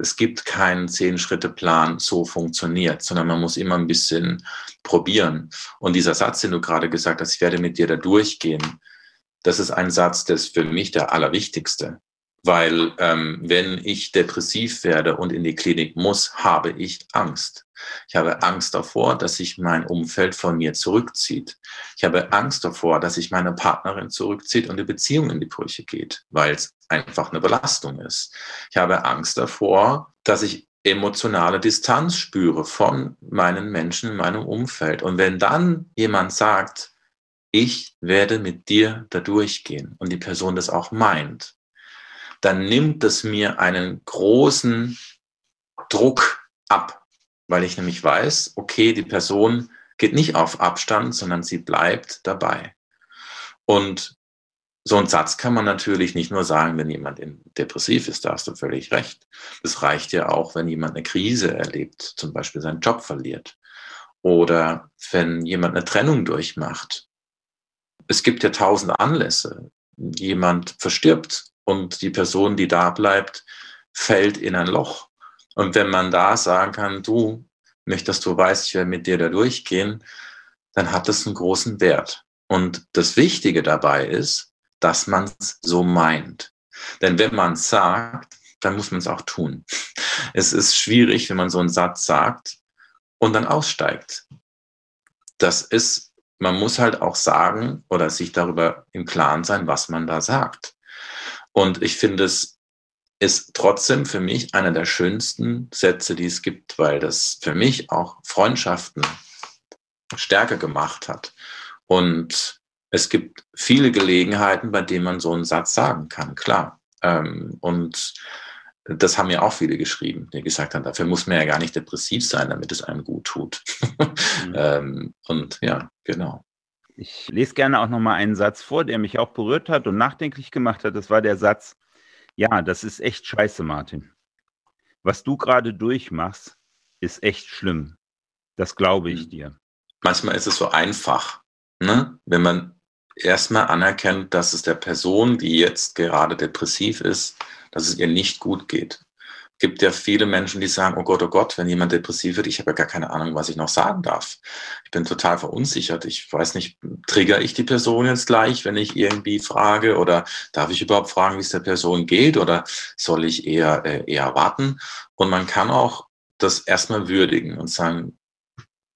es gibt keinen Zehn-Schritte-Plan, so funktioniert, sondern man muss immer ein bisschen probieren. Und dieser Satz, den du gerade gesagt hast, ich werde mit dir da durchgehen, das ist ein Satz, der ist für mich der allerwichtigste. Weil ähm, wenn ich depressiv werde und in die Klinik muss, habe ich Angst. Ich habe Angst davor, dass sich mein Umfeld von mir zurückzieht. Ich habe Angst davor, dass sich meine Partnerin zurückzieht und die Beziehung in die Brüche geht, weil es einfach eine Belastung ist. Ich habe Angst davor, dass ich emotionale Distanz spüre von meinen Menschen in meinem Umfeld. Und wenn dann jemand sagt, ich werde mit dir da durchgehen und die Person das auch meint, dann nimmt es mir einen großen Druck ab, weil ich nämlich weiß, okay, die Person geht nicht auf Abstand, sondern sie bleibt dabei. Und so einen Satz kann man natürlich nicht nur sagen, wenn jemand depressiv ist, da hast du völlig recht. Das reicht ja auch, wenn jemand eine Krise erlebt, zum Beispiel seinen Job verliert oder wenn jemand eine Trennung durchmacht. Es gibt ja tausend Anlässe. Jemand verstirbt und die Person, die da bleibt, fällt in ein Loch. Und wenn man da sagen kann, du möchtest, du weißt, ich werde mit dir da durchgehen, dann hat das einen großen Wert. Und das Wichtige dabei ist, dass man es so meint. Denn wenn man es sagt, dann muss man es auch tun. Es ist schwierig, wenn man so einen Satz sagt und dann aussteigt. Das ist, man muss halt auch sagen oder sich darüber im Klaren sein, was man da sagt. Und ich finde es ist trotzdem für mich einer der schönsten Sätze, die es gibt, weil das für mich auch Freundschaften stärker gemacht hat. Und es gibt viele Gelegenheiten, bei denen man so einen Satz sagen kann, klar. Ähm, und das haben ja auch viele geschrieben, die gesagt haben, dafür muss man ja gar nicht depressiv sein, damit es einem gut tut. Mhm. ähm, und ja, genau. Ich lese gerne auch nochmal einen Satz vor, der mich auch berührt hat und nachdenklich gemacht hat. Das war der Satz, ja, das ist echt scheiße, Martin. Was du gerade durchmachst, ist echt schlimm. Das glaube ich mhm. dir. Manchmal ist es so einfach, ne? wenn man erstmal anerkennt, dass es der Person, die jetzt gerade depressiv ist, dass es ihr nicht gut geht. Gibt ja viele Menschen, die sagen, oh Gott, oh Gott, wenn jemand depressiv wird, ich habe ja gar keine Ahnung, was ich noch sagen darf. Ich bin total verunsichert. Ich weiß nicht, trigger ich die Person jetzt gleich, wenn ich irgendwie frage oder darf ich überhaupt fragen, wie es der Person geht oder soll ich eher, äh, eher warten? Und man kann auch das erstmal würdigen und sagen,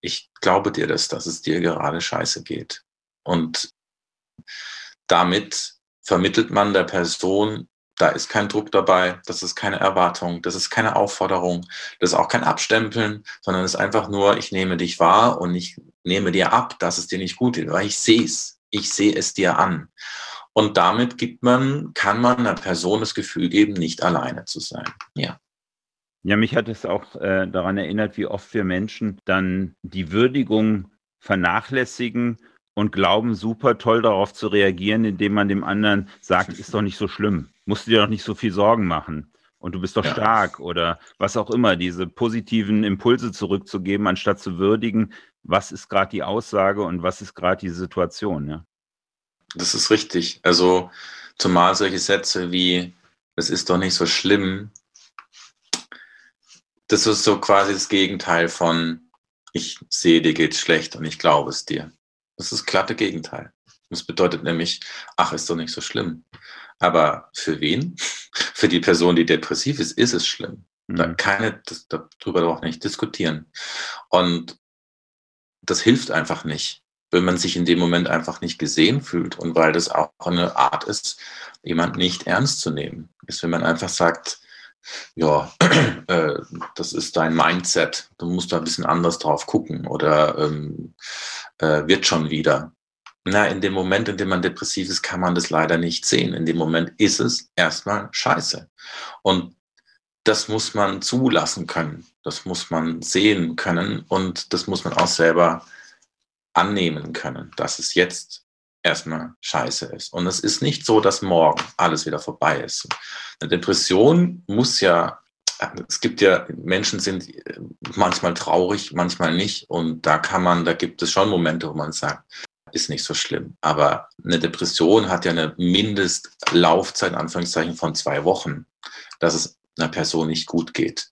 ich glaube dir das, dass es dir gerade scheiße geht. Und damit vermittelt man der Person, da ist kein Druck dabei, das ist keine Erwartung, das ist keine Aufforderung, das ist auch kein Abstempeln, sondern es ist einfach nur, ich nehme dich wahr und ich nehme dir ab, dass es dir nicht gut geht, weil ich sehe es, ich sehe es dir an. Und damit gibt man, kann man einer Person das Gefühl geben, nicht alleine zu sein. Ja. Ja, mich hat es auch äh, daran erinnert, wie oft wir Menschen dann die Würdigung vernachlässigen und glauben, super toll darauf zu reagieren, indem man dem anderen sagt, ist doch nicht so schlimm, musst du dir doch nicht so viel Sorgen machen und du bist doch ja. stark oder was auch immer, diese positiven Impulse zurückzugeben, anstatt zu würdigen, was ist gerade die Aussage und was ist gerade die Situation. Ja? Das ist richtig. Also zumal solche Sätze wie, es ist doch nicht so schlimm, das ist so quasi das Gegenteil von, ich sehe, dir geht's schlecht und ich glaube es dir. Das ist das glatte Gegenteil. Das bedeutet nämlich, ach, ist doch nicht so schlimm. Aber für wen? Für die Person, die depressiv ist, ist es schlimm. Mhm. Da keine, das, darüber doch nicht diskutieren. Und das hilft einfach nicht, wenn man sich in dem Moment einfach nicht gesehen fühlt und weil das auch eine Art ist, jemand nicht ernst zu nehmen. Ist, wenn man einfach sagt, ja, äh, das ist dein Mindset, du musst da ein bisschen anders drauf gucken oder ähm, äh, wird schon wieder. Na, in dem Moment, in dem man depressiv ist, kann man das leider nicht sehen. In dem Moment ist es erstmal scheiße. Und das muss man zulassen können. Das muss man sehen können und das muss man auch selber annehmen können, dass es jetzt erstmal scheiße ist. Und es ist nicht so, dass morgen alles wieder vorbei ist. Eine Depression muss ja, es gibt ja, Menschen sind manchmal traurig, manchmal nicht. Und da kann man, da gibt es schon Momente, wo man sagt, ist nicht so schlimm. Aber eine Depression hat ja eine Mindestlaufzeit, Anführungszeichen, von zwei Wochen, dass es einer Person nicht gut geht.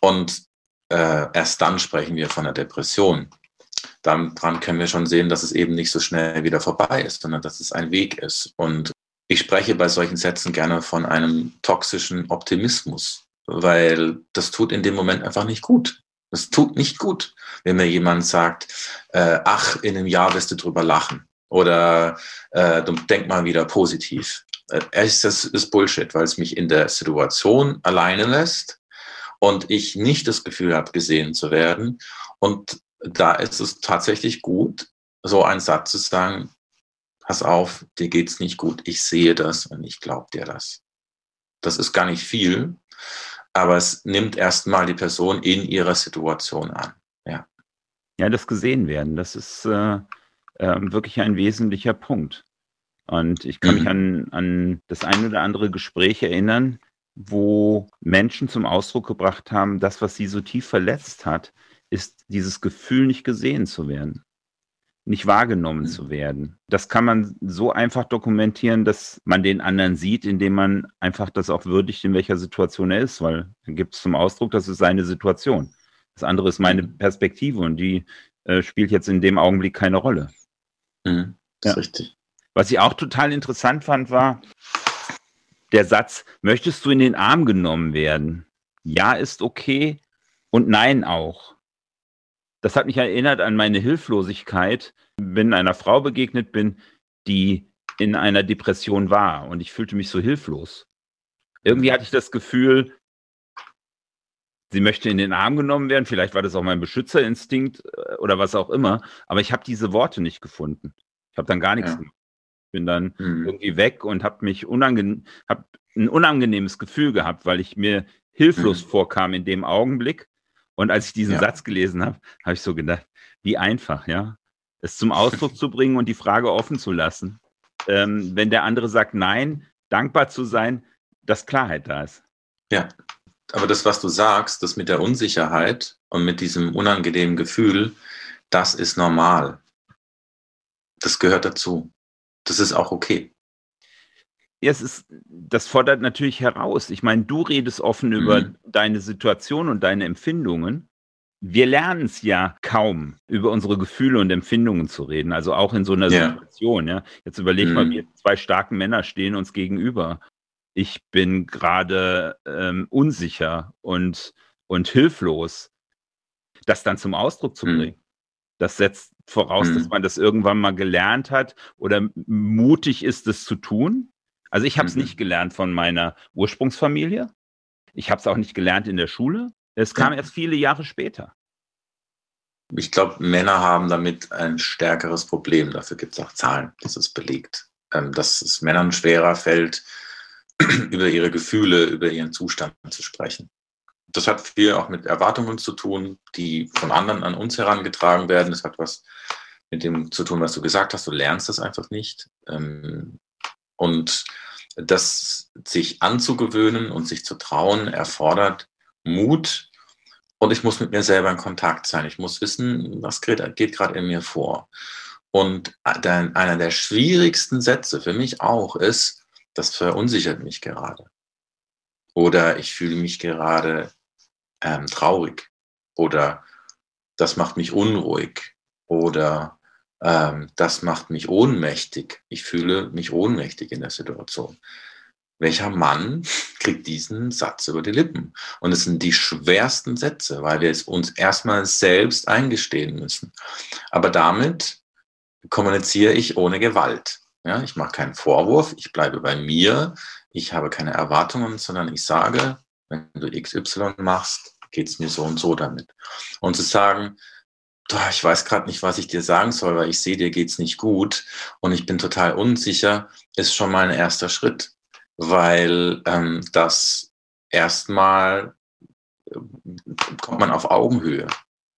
Und äh, erst dann sprechen wir von einer Depression daran können wir schon sehen, dass es eben nicht so schnell wieder vorbei ist, sondern dass es ein Weg ist. Und ich spreche bei solchen Sätzen gerne von einem toxischen Optimismus, weil das tut in dem Moment einfach nicht gut. Das tut nicht gut, wenn mir jemand sagt, äh, ach, in einem Jahr wirst du drüber lachen oder äh, denk mal wieder positiv. Äh, das ist Bullshit, weil es mich in der Situation alleine lässt und ich nicht das Gefühl habe, gesehen zu werden. Und da ist es tatsächlich gut, so einen Satz zu sagen, pass auf, dir geht's nicht gut, ich sehe das und ich glaube dir das. Das ist gar nicht viel, aber es nimmt erstmal die Person in ihrer Situation an. Ja, ja das gesehen werden, das ist äh, äh, wirklich ein wesentlicher Punkt. Und ich kann mhm. mich an, an das ein oder andere Gespräch erinnern, wo Menschen zum Ausdruck gebracht haben, das, was sie so tief verletzt hat, ist dieses Gefühl, nicht gesehen zu werden, nicht wahrgenommen mhm. zu werden. Das kann man so einfach dokumentieren, dass man den anderen sieht, indem man einfach das auch würdigt, in welcher Situation er ist, weil dann gibt es zum Ausdruck, das ist seine Situation. Das andere ist meine mhm. Perspektive und die äh, spielt jetzt in dem Augenblick keine Rolle. Mhm, ja. richtig. Was ich auch total interessant fand, war der Satz, möchtest du in den Arm genommen werden? Ja ist okay und nein auch. Das hat mich erinnert an meine Hilflosigkeit, wenn einer Frau begegnet bin, die in einer Depression war und ich fühlte mich so hilflos. Irgendwie hatte ich das Gefühl, sie möchte in den Arm genommen werden. Vielleicht war das auch mein Beschützerinstinkt äh, oder was auch immer. Aber ich habe diese Worte nicht gefunden. Ich habe dann gar nichts ja. gemacht. Bin dann mhm. irgendwie weg und habe mich unangenehm, habe ein unangenehmes Gefühl gehabt, weil ich mir hilflos mhm. vorkam in dem Augenblick. Und als ich diesen ja. Satz gelesen habe, habe ich so gedacht, wie einfach, ja, es zum Ausdruck zu bringen und die Frage offen zu lassen. Ähm, wenn der andere sagt Nein, dankbar zu sein, dass Klarheit da ist. Ja, aber das, was du sagst, das mit der Unsicherheit und mit diesem unangenehmen Gefühl, das ist normal. Das gehört dazu. Das ist auch okay. Ja, es ist, das fordert natürlich heraus. Ich meine, du redest offen mhm. über deine Situation und deine Empfindungen. Wir lernen es ja kaum, über unsere Gefühle und Empfindungen zu reden. Also auch in so einer ja. Situation. Ja. Jetzt überleg mhm. mal, wir zwei starken Männer stehen uns gegenüber ich bin gerade ähm, unsicher und, und hilflos, das dann zum Ausdruck zu hm. bringen. Mhm. Das setzt voraus, mhm. dass hm. man das irgendwann mal gelernt hat oder mutig ist, es zu tun. Also ich habe es mhm. nicht gelernt von meiner Ursprungsfamilie. Ich habe es auch nicht gelernt in der Schule. Es kam ja. erst viele Jahre später. Ich glaube, Männer haben damit ein stärkeres Problem. Dafür gibt es auch Zahlen, das ist belegt. Ähm, dass es Männern schwerer fällt, über ihre Gefühle, über ihren Zustand zu sprechen. Das hat viel auch mit Erwartungen zu tun, die von anderen an uns herangetragen werden. Das hat was mit dem zu tun, was du gesagt hast. Du lernst das einfach nicht. Ähm, und das sich anzugewöhnen und sich zu trauen, erfordert Mut. Und ich muss mit mir selber in Kontakt sein. Ich muss wissen, was geht, geht gerade in mir vor. Und einer der schwierigsten Sätze für mich auch ist, das verunsichert mich gerade. Oder ich fühle mich gerade ähm, traurig. Oder das macht mich unruhig. Oder ähm, das macht mich ohnmächtig. Ich fühle mich ohnmächtig in der Situation. Welcher Mann kriegt diesen Satz über die Lippen? Und es sind die schwersten Sätze, weil wir es uns erstmal selbst eingestehen müssen. Aber damit kommuniziere ich ohne Gewalt. Ja, ich mache keinen Vorwurf, ich bleibe bei mir, ich habe keine Erwartungen, sondern ich sage, wenn du XY machst, geht es mir so und so damit. Und zu sagen, ich weiß gerade nicht, was ich dir sagen soll, weil ich sehe, dir geht's nicht gut und ich bin total unsicher, ist schon mal ein erster Schritt, weil ähm, das erstmal äh, kommt man auf Augenhöhe.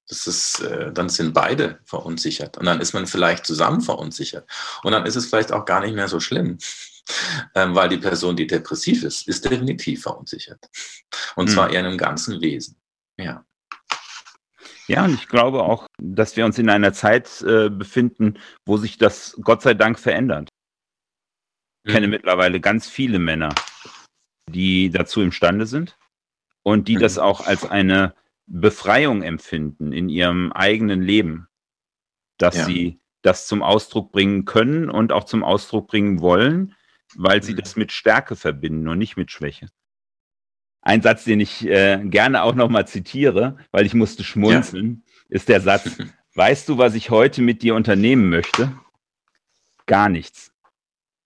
Das ist, äh, dann sind beide verunsichert. Und dann ist man vielleicht zusammen verunsichert. Und dann ist es vielleicht auch gar nicht mehr so schlimm. Ähm, weil die Person, die depressiv ist, ist definitiv verunsichert. Und zwar hm. eher in einem ganzen Wesen. Ja. Ja, und ich glaube auch, dass wir uns in einer Zeit äh, befinden, wo sich das Gott sei Dank verändert. Ich kenne hm. mittlerweile ganz viele Männer, die dazu imstande sind und die mhm. das auch als eine Befreiung empfinden in ihrem eigenen Leben, dass ja. sie das zum Ausdruck bringen können und auch zum Ausdruck bringen wollen, weil sie mhm. das mit Stärke verbinden und nicht mit Schwäche. Ein Satz, den ich äh, gerne auch nochmal zitiere, weil ich musste schmunzeln, ja. ist der Satz, weißt du, was ich heute mit dir unternehmen möchte? Gar nichts.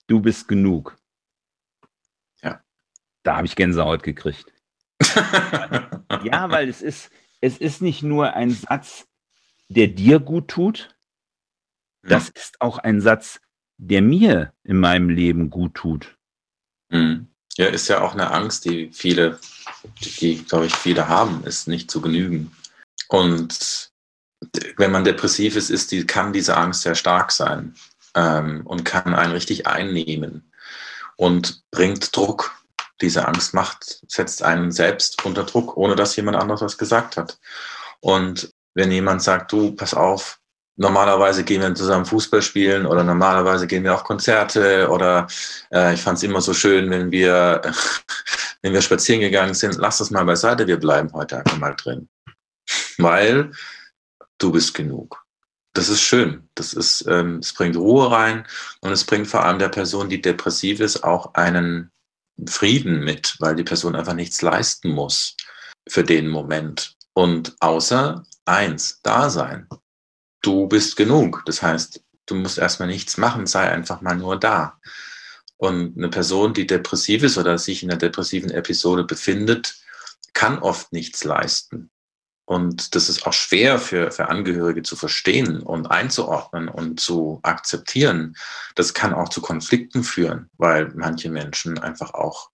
Du bist genug. Ja. Da habe ich Gänsehaut gekriegt. ja, weil es ist, es ist nicht nur ein Satz, der dir gut tut, das hm. ist auch ein Satz, der mir in meinem Leben gut tut. Hm. Ja, ist ja auch eine Angst, die viele, die, glaube ich, viele haben, ist nicht zu genügen. Und wenn man depressiv ist, ist die, kann diese Angst sehr stark sein ähm, und kann einen richtig einnehmen und bringt Druck diese Angst macht, setzt einen selbst unter Druck, ohne dass jemand anderes was gesagt hat. Und wenn jemand sagt, du, pass auf, normalerweise gehen wir zusammen Fußball spielen oder normalerweise gehen wir auf Konzerte oder äh, ich fand es immer so schön, wenn wir, wenn wir spazieren gegangen sind, lass das mal beiseite, wir bleiben heute einfach mal drin. Weil du bist genug. Das ist schön. Das ist, ähm, es bringt Ruhe rein und es bringt vor allem der Person, die depressiv ist, auch einen Frieden mit, weil die Person einfach nichts leisten muss für den Moment. Und außer eins, da sein. Du bist genug. Das heißt, du musst erstmal nichts machen, sei einfach mal nur da. Und eine Person, die depressiv ist oder sich in einer depressiven Episode befindet, kann oft nichts leisten. Und das ist auch schwer für, für Angehörige zu verstehen und einzuordnen und zu akzeptieren. Das kann auch zu Konflikten führen, weil manche Menschen einfach auch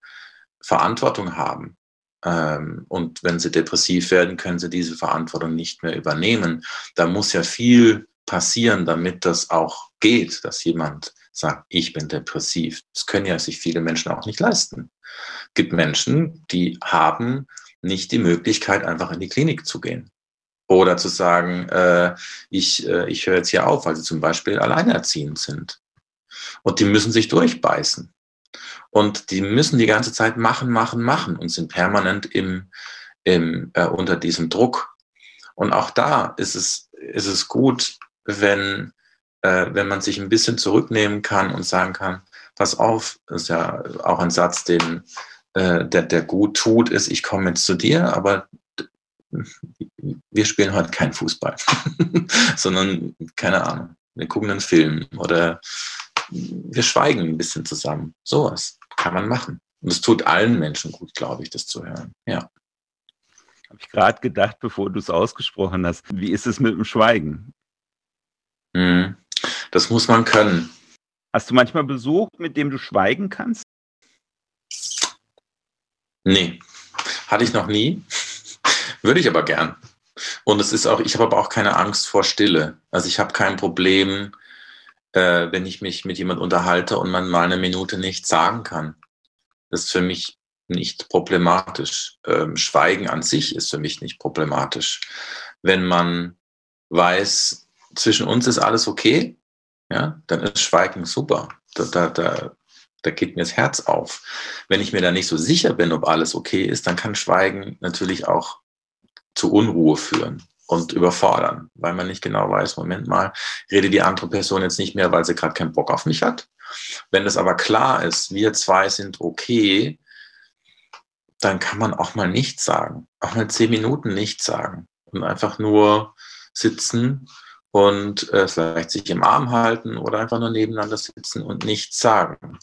Verantwortung haben. Ähm, und wenn sie depressiv werden, können sie diese Verantwortung nicht mehr übernehmen. Da muss ja viel passieren, damit das auch geht, dass jemand sagt, ich bin depressiv. Das können ja sich viele Menschen auch nicht leisten. Es gibt Menschen, die haben nicht die Möglichkeit, einfach in die Klinik zu gehen. Oder zu sagen, äh, ich, äh, ich höre jetzt hier auf, weil sie zum Beispiel alleinerziehend sind. Und die müssen sich durchbeißen. Und die müssen die ganze Zeit machen, machen, machen und sind permanent im, im, äh, unter diesem Druck. Und auch da ist es, ist es gut, wenn, äh, wenn man sich ein bisschen zurücknehmen kann und sagen kann, pass auf, ist ja auch ein Satz, den, äh, der, der gut tut, ist, ich komme jetzt zu dir, aber wir spielen heute keinen Fußball, sondern keine Ahnung, wir gucken einen Film oder wir schweigen ein bisschen zusammen. Sowas kann man machen. Und es tut allen Menschen gut, glaube ich, das zu hören. Ja. Habe ich gerade gedacht, bevor du es ausgesprochen hast. Wie ist es mit dem Schweigen? Hm. Das muss man können. Hast du manchmal Besuch, mit dem du schweigen kannst? Nee, hatte ich noch nie. Würde ich aber gern. Und es ist auch, ich habe aber auch keine Angst vor Stille. Also ich habe kein Problem, äh, wenn ich mich mit jemand unterhalte und man mal eine Minute nichts sagen kann. Das ist für mich nicht problematisch. Ähm, Schweigen an sich ist für mich nicht problematisch. Wenn man weiß, zwischen uns ist alles okay, ja, dann ist Schweigen super. Da, da, da, da geht mir das Herz auf. Wenn ich mir da nicht so sicher bin, ob alles okay ist, dann kann Schweigen natürlich auch zu Unruhe führen und überfordern, weil man nicht genau weiß, Moment mal, rede die andere Person jetzt nicht mehr, weil sie gerade keinen Bock auf mich hat. Wenn es aber klar ist, wir zwei sind okay, dann kann man auch mal nichts sagen, auch mal zehn Minuten nichts sagen und einfach nur sitzen und äh, vielleicht sich im Arm halten oder einfach nur nebeneinander sitzen und nichts sagen.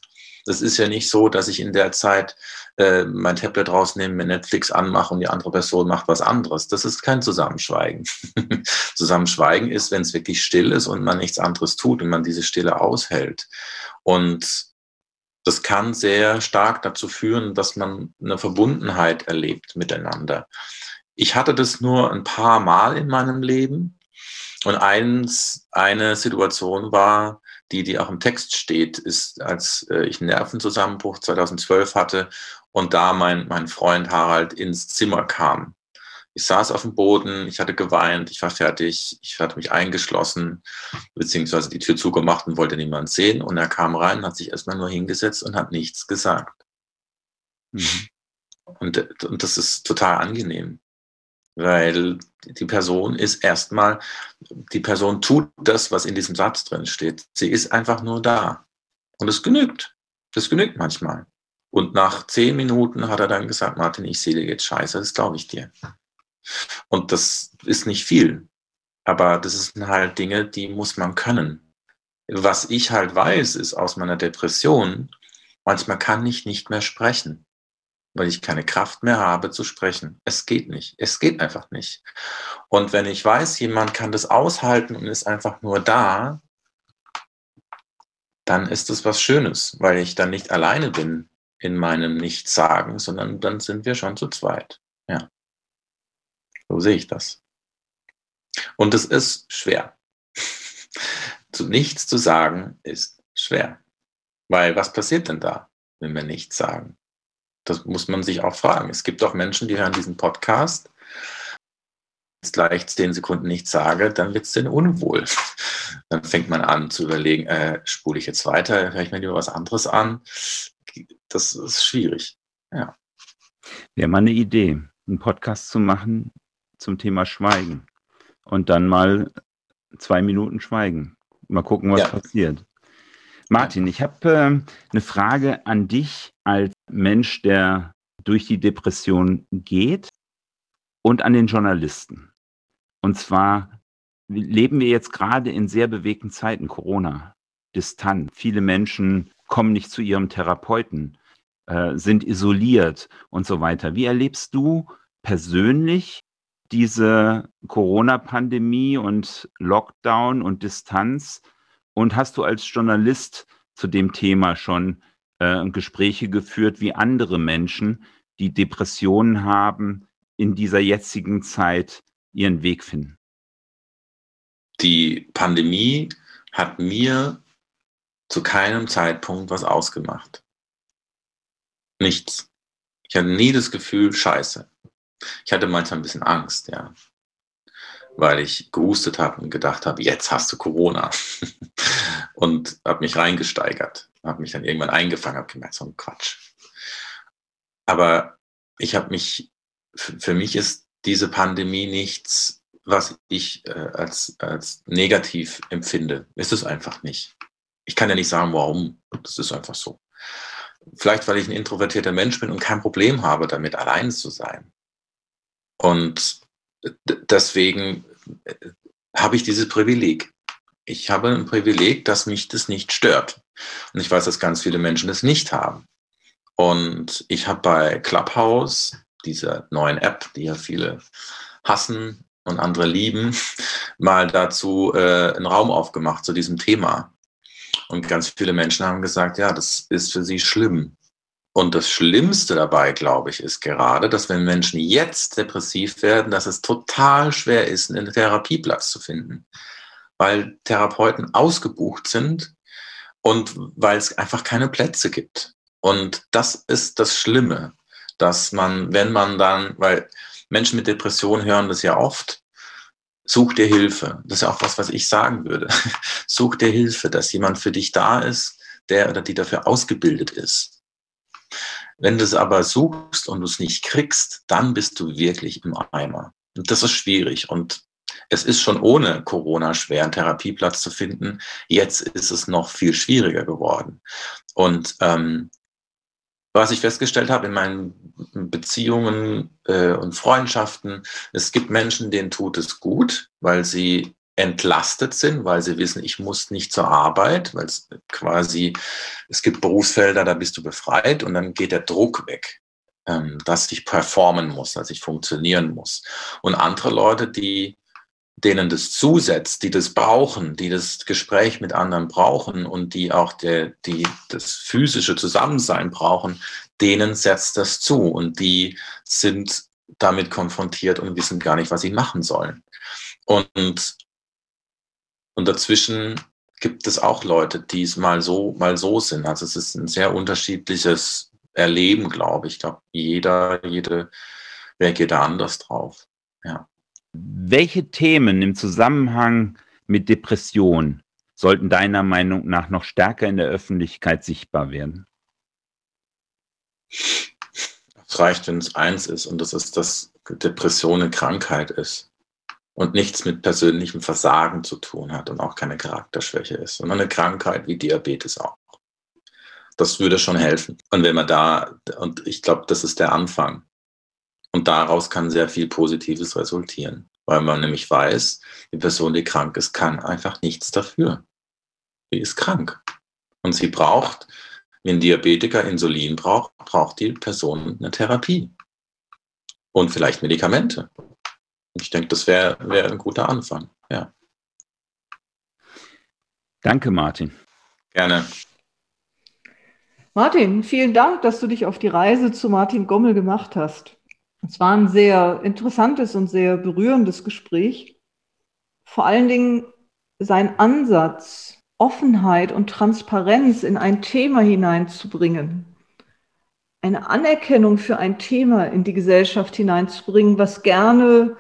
Das ist ja nicht so, dass ich in der Zeit äh, mein Tablet rausnehme, mir Netflix anmache und die andere Person macht was anderes. Das ist kein Zusammenschweigen. Zusammenschweigen ist, wenn es wirklich still ist und man nichts anderes tut und man diese Stille aushält. Und das kann sehr stark dazu führen, dass man eine Verbundenheit erlebt miteinander. Ich hatte das nur ein paar Mal in meinem Leben. Und eins, eine Situation war, die, die auch im Text steht, ist, als äh, ich einen Nervenzusammenbruch 2012 hatte und da mein, mein Freund Harald ins Zimmer kam. Ich saß auf dem Boden, ich hatte geweint, ich war fertig, ich hatte mich eingeschlossen, beziehungsweise die Tür zugemacht und wollte niemand sehen. Und er kam rein, hat sich erstmal nur hingesetzt und hat nichts gesagt. Mhm. Und, und das ist total angenehm weil die Person ist erstmal, die Person tut das, was in diesem Satz drin steht. Sie ist einfach nur da. Und es genügt. Das genügt manchmal. Und nach zehn Minuten hat er dann gesagt, Martin, ich sehe dir jetzt scheiße, das glaube ich dir. Und das ist nicht viel. Aber das sind halt Dinge, die muss man können. Was ich halt weiß, ist aus meiner Depression, manchmal kann ich nicht mehr sprechen weil ich keine Kraft mehr habe zu sprechen. Es geht nicht. Es geht einfach nicht. Und wenn ich weiß, jemand kann das aushalten und ist einfach nur da, dann ist es was Schönes, weil ich dann nicht alleine bin in meinem Nichtsagen, sondern dann sind wir schon zu zweit. Ja. So sehe ich das. Und es ist schwer. zu nichts zu sagen ist schwer. Weil was passiert denn da, wenn wir nichts sagen? Das muss man sich auch fragen. Es gibt auch Menschen, die hören diesen Podcast. Jetzt gleich zehn Sekunden nichts sage, dann wird es denen unwohl. Dann fängt man an zu überlegen, äh, spule ich jetzt weiter, höre ich mir lieber was anderes an. Das ist schwierig. Ja. Wäre mal eine Idee, einen Podcast zu machen zum Thema Schweigen. Und dann mal zwei Minuten schweigen. Mal gucken, was ja. passiert. Martin, ich habe äh, eine Frage an dich als Mensch, der durch die Depression geht und an den Journalisten. Und zwar leben wir jetzt gerade in sehr bewegten Zeiten, Corona, Distanz. Viele Menschen kommen nicht zu ihrem Therapeuten, äh, sind isoliert und so weiter. Wie erlebst du persönlich diese Corona-Pandemie und Lockdown und Distanz? Und hast du als Journalist zu dem Thema schon äh, Gespräche geführt, wie andere Menschen, die Depressionen haben, in dieser jetzigen Zeit ihren Weg finden? Die Pandemie hat mir zu keinem Zeitpunkt was ausgemacht. Nichts. Ich hatte nie das Gefühl, scheiße. Ich hatte manchmal ein bisschen Angst, ja. Weil ich gehustet habe und gedacht habe, jetzt hast du Corona. und habe mich reingesteigert. Habe mich dann irgendwann eingefangen, habe gemerkt, so ein Quatsch. Aber ich habe mich, für mich ist diese Pandemie nichts, was ich äh, als, als negativ empfinde. Ist es einfach nicht ich kann ja nicht sagen, warum. Das ist einfach so. Vielleicht, weil ich ein introvertierter Mensch bin und kein Problem habe, damit allein zu sein. Und deswegen äh, habe ich dieses Privileg. Ich habe ein Privileg, dass mich das nicht stört. Und ich weiß, dass ganz viele Menschen das nicht haben. Und ich habe bei Clubhouse, dieser neuen App, die ja viele hassen und andere lieben, mal dazu äh, einen Raum aufgemacht zu diesem Thema. Und ganz viele Menschen haben gesagt, ja, das ist für sie schlimm. Und das Schlimmste dabei, glaube ich, ist gerade, dass wenn Menschen jetzt depressiv werden, dass es total schwer ist, einen Therapieplatz zu finden, weil Therapeuten ausgebucht sind und weil es einfach keine Plätze gibt. Und das ist das Schlimme, dass man, wenn man dann, weil Menschen mit Depressionen hören das ja oft, Such dir Hilfe. Das ist ja auch was, was ich sagen würde. Such dir Hilfe, dass jemand für dich da ist, der oder die dafür ausgebildet ist. Wenn du es aber suchst und du es nicht kriegst, dann bist du wirklich im Eimer. Und das ist schwierig. Und es ist schon ohne Corona schwer, einen Therapieplatz zu finden. Jetzt ist es noch viel schwieriger geworden. Und ähm, was ich festgestellt habe in meinen Beziehungen äh, und Freundschaften, es gibt Menschen, denen tut es gut, weil sie entlastet sind, weil sie wissen, ich muss nicht zur Arbeit, weil es quasi, es gibt Berufsfelder, da bist du befreit und dann geht der Druck weg, ähm, dass ich performen muss, dass ich funktionieren muss. Und andere Leute, die denen das zusetzt, die das brauchen, die das Gespräch mit anderen brauchen und die auch der, die das physische Zusammensein brauchen, denen setzt das zu und die sind damit konfrontiert und wissen gar nicht, was sie machen sollen. Und, und dazwischen gibt es auch Leute, die es mal so, mal so sind. Also es ist ein sehr unterschiedliches Erleben, glaube ich. Ich glaube, jeder, jede reagiert da anders drauf. Ja. Welche Themen im Zusammenhang mit Depression sollten deiner Meinung nach noch stärker in der Öffentlichkeit sichtbar werden? Es reicht, wenn es eins ist, und das ist, dass Depression eine Krankheit ist und nichts mit persönlichem Versagen zu tun hat und auch keine Charakterschwäche ist, sondern eine Krankheit wie Diabetes auch. Das würde schon helfen. Und wenn man da, und ich glaube, das ist der Anfang, und daraus kann sehr viel Positives resultieren, weil man nämlich weiß, die Person, die krank ist, kann einfach nichts dafür. Sie ist krank. Und sie braucht, wenn ein Diabetiker Insulin braucht, braucht die Person eine Therapie. Und vielleicht Medikamente. Ich denke, das wäre wär ein guter Anfang. Ja. Danke, Martin. Gerne. Martin, vielen Dank, dass du dich auf die Reise zu Martin Gommel gemacht hast. Es war ein sehr interessantes und sehr berührendes Gespräch. Vor allen Dingen sein Ansatz, Offenheit und Transparenz in ein Thema hineinzubringen, eine Anerkennung für ein Thema in die Gesellschaft hineinzubringen, was gerne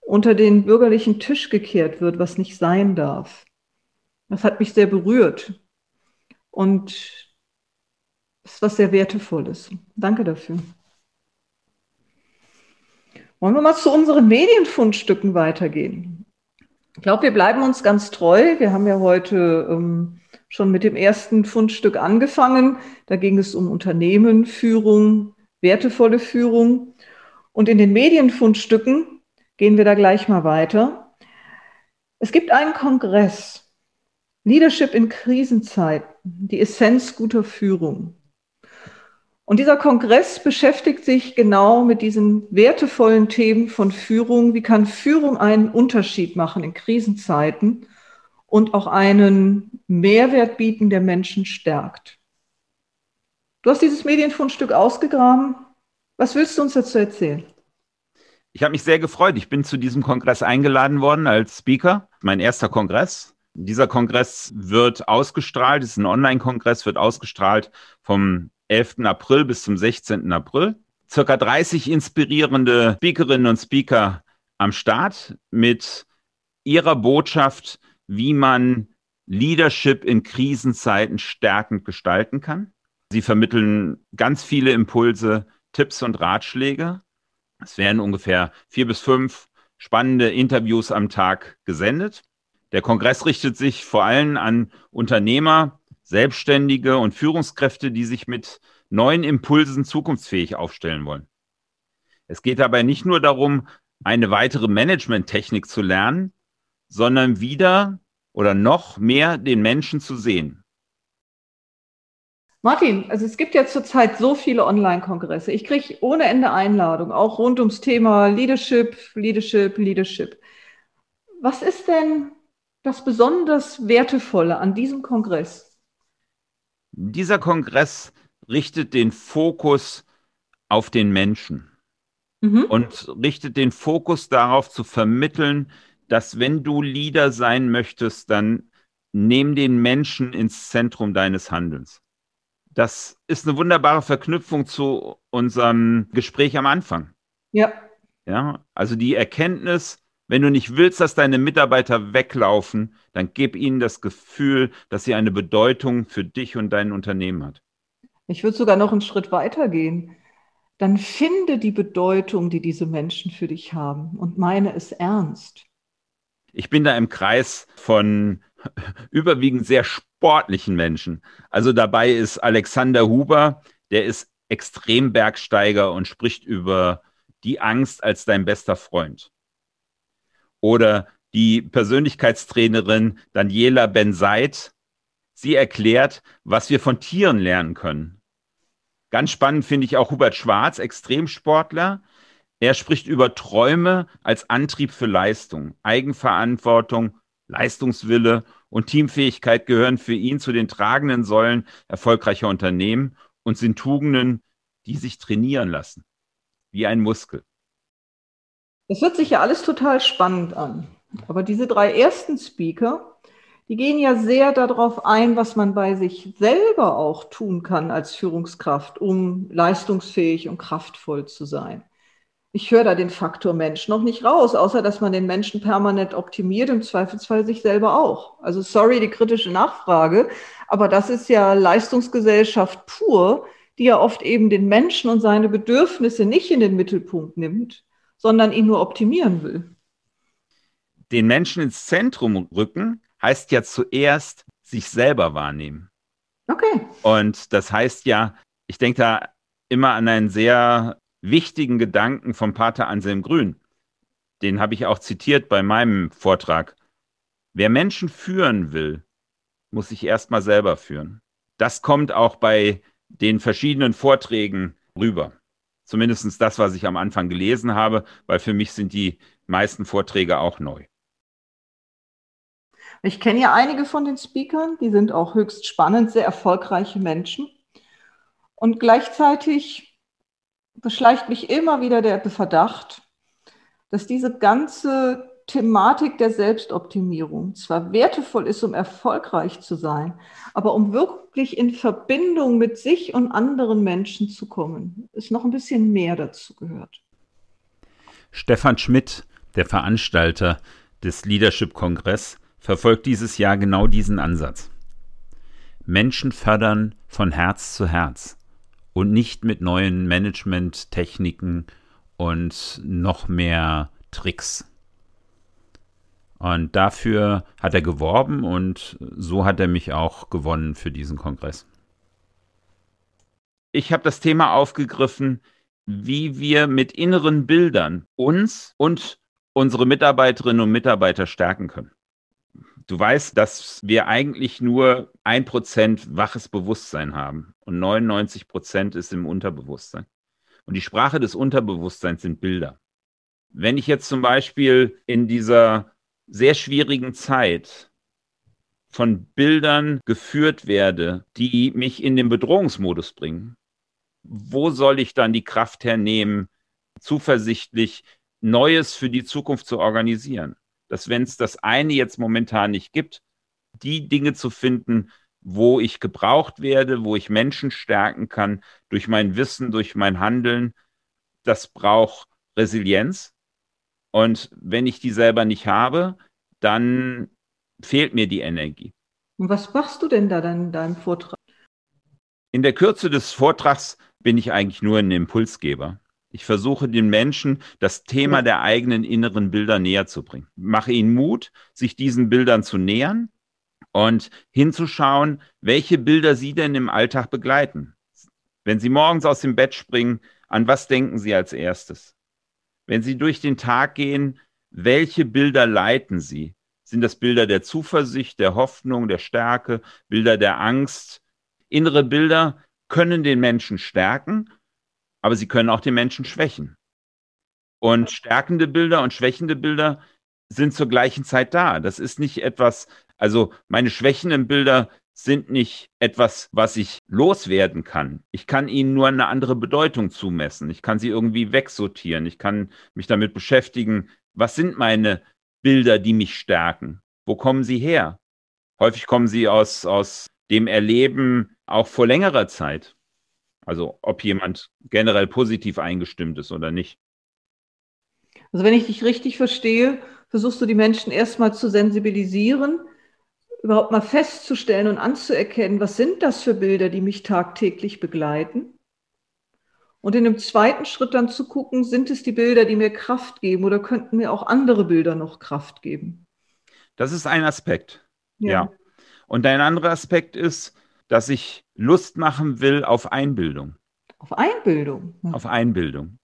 unter den bürgerlichen Tisch gekehrt wird, was nicht sein darf. Das hat mich sehr berührt und ist was sehr Wertevolles. Danke dafür. Wollen wir mal zu unseren Medienfundstücken weitergehen? Ich glaube, wir bleiben uns ganz treu. Wir haben ja heute ähm, schon mit dem ersten Fundstück angefangen. Da ging es um Unternehmen, Führung, wertevolle Führung. Und in den Medienfundstücken gehen wir da gleich mal weiter. Es gibt einen Kongress, Leadership in Krisenzeit, die Essenz guter Führung. Und dieser Kongress beschäftigt sich genau mit diesen wertevollen Themen von Führung. Wie kann Führung einen Unterschied machen in Krisenzeiten und auch einen Mehrwert bieten, der Menschen stärkt? Du hast dieses Medienfundstück ausgegraben. Was willst du uns dazu erzählen? Ich habe mich sehr gefreut. Ich bin zu diesem Kongress eingeladen worden als Speaker. Mein erster Kongress. Dieser Kongress wird ausgestrahlt, es ist ein Online-Kongress, wird ausgestrahlt vom 11. April bis zum 16. April. Circa 30 inspirierende Speakerinnen und Speaker am Start mit ihrer Botschaft, wie man Leadership in Krisenzeiten stärkend gestalten kann. Sie vermitteln ganz viele Impulse, Tipps und Ratschläge. Es werden ungefähr vier bis fünf spannende Interviews am Tag gesendet. Der Kongress richtet sich vor allem an Unternehmer, Selbstständige und Führungskräfte, die sich mit neuen Impulsen zukunftsfähig aufstellen wollen. Es geht dabei nicht nur darum, eine weitere Management-Technik zu lernen, sondern wieder oder noch mehr den Menschen zu sehen. Martin, also es gibt ja zurzeit so viele Online-Kongresse. Ich kriege ohne Ende Einladungen, auch rund ums Thema Leadership, Leadership, Leadership. Was ist denn das besonders Wertevolle an diesem Kongress? Dieser Kongress richtet den Fokus auf den Menschen mhm. und richtet den Fokus darauf zu vermitteln, dass wenn du Leader sein möchtest, dann nimm den Menschen ins Zentrum deines Handelns. Das ist eine wunderbare Verknüpfung zu unserem Gespräch am Anfang. Ja. Ja, also die Erkenntnis, wenn du nicht willst, dass deine Mitarbeiter weglaufen, dann gib ihnen das Gefühl, dass sie eine Bedeutung für dich und dein Unternehmen hat. Ich würde sogar noch einen Schritt weiter gehen. Dann finde die Bedeutung, die diese Menschen für dich haben und meine es ernst. Ich bin da im Kreis von überwiegend sehr sportlichen Menschen. Also dabei ist Alexander Huber, der ist Extrembergsteiger und spricht über die Angst als dein bester Freund. Oder die Persönlichkeitstrainerin Daniela Benseit. Sie erklärt, was wir von Tieren lernen können. Ganz spannend finde ich auch Hubert Schwarz, Extremsportler. Er spricht über Träume als Antrieb für Leistung, Eigenverantwortung, Leistungswille und Teamfähigkeit gehören für ihn zu den tragenden Säulen erfolgreicher Unternehmen und sind Tugenden, die sich trainieren lassen, wie ein Muskel. Das hört sich ja alles total spannend an. Aber diese drei ersten Speaker, die gehen ja sehr darauf ein, was man bei sich selber auch tun kann als Führungskraft, um leistungsfähig und kraftvoll zu sein ich höre da den Faktor Mensch noch nicht raus, außer dass man den Menschen permanent optimiert, im Zweifelsfall sich selber auch. Also sorry, die kritische Nachfrage, aber das ist ja Leistungsgesellschaft pur, die ja oft eben den Menschen und seine Bedürfnisse nicht in den Mittelpunkt nimmt, sondern ihn nur optimieren will. Den Menschen ins Zentrum rücken heißt ja zuerst sich selber wahrnehmen. Okay. Und das heißt ja, ich denke da immer an einen sehr wichtigen Gedanken vom Pater Anselm Grün. Den habe ich auch zitiert bei meinem Vortrag. Wer Menschen führen will, muss sich erstmal selber führen. Das kommt auch bei den verschiedenen Vorträgen rüber. Zumindest das, was ich am Anfang gelesen habe, weil für mich sind die meisten Vorträge auch neu. Ich kenne ja einige von den Speakern, die sind auch höchst spannend, sehr erfolgreiche Menschen. Und gleichzeitig beschleicht mich immer wieder der Verdacht, dass diese ganze Thematik der Selbstoptimierung zwar wertevoll ist, um erfolgreich zu sein, aber um wirklich in Verbindung mit sich und anderen Menschen zu kommen, ist noch ein bisschen mehr dazu gehört. Stefan Schmidt, der Veranstalter des Leadership Kongress, verfolgt dieses Jahr genau diesen Ansatz. Menschen fördern von Herz zu Herz und nicht mit neuen Management-Techniken und noch mehr Tricks. Und dafür hat er geworben und so hat er mich auch gewonnen für diesen Kongress. Ich habe das Thema aufgegriffen, wie wir mit inneren Bildern uns und unsere Mitarbeiterinnen und Mitarbeiter stärken können. Du weißt, dass wir eigentlich nur ein Prozent waches Bewusstsein haben und 99 Prozent ist im Unterbewusstsein. Und die Sprache des Unterbewusstseins sind Bilder. Wenn ich jetzt zum Beispiel in dieser sehr schwierigen Zeit von Bildern geführt werde, die mich in den Bedrohungsmodus bringen, wo soll ich dann die Kraft hernehmen, zuversichtlich Neues für die Zukunft zu organisieren? Dass wenn es das eine jetzt momentan nicht gibt, die Dinge zu finden, wo ich gebraucht werde, wo ich Menschen stärken kann, durch mein Wissen, durch mein Handeln, das braucht Resilienz. Und wenn ich die selber nicht habe, dann fehlt mir die Energie. Und was machst du denn da dann in deinem Vortrag? In der Kürze des Vortrags bin ich eigentlich nur ein Impulsgeber. Ich versuche den Menschen das Thema der eigenen inneren Bilder näher zu bringen. Mache ihnen Mut, sich diesen Bildern zu nähern und hinzuschauen, welche Bilder sie denn im Alltag begleiten. Wenn sie morgens aus dem Bett springen, an was denken sie als erstes? Wenn sie durch den Tag gehen, welche Bilder leiten sie? Sind das Bilder der Zuversicht, der Hoffnung, der Stärke, Bilder der Angst? Innere Bilder können den Menschen stärken, aber sie können auch den Menschen schwächen. Und stärkende Bilder und schwächende Bilder sind zur gleichen Zeit da. Das ist nicht etwas, also meine schwächenden Bilder sind nicht etwas, was ich loswerden kann. Ich kann ihnen nur eine andere Bedeutung zumessen. Ich kann sie irgendwie wegsortieren. Ich kann mich damit beschäftigen, was sind meine Bilder, die mich stärken? Wo kommen sie her? Häufig kommen sie aus, aus dem Erleben auch vor längerer Zeit. Also ob jemand generell positiv eingestimmt ist oder nicht. Also wenn ich dich richtig verstehe, versuchst du die Menschen erstmal zu sensibilisieren, überhaupt mal festzustellen und anzuerkennen, was sind das für Bilder, die mich tagtäglich begleiten. Und in dem zweiten Schritt dann zu gucken, sind es die Bilder, die mir Kraft geben oder könnten mir auch andere Bilder noch Kraft geben? Das ist ein Aspekt. Ja. ja. Und ein anderer Aspekt ist, dass ich Lust machen will auf Einbildung. Auf Einbildung? Auf Einbildung.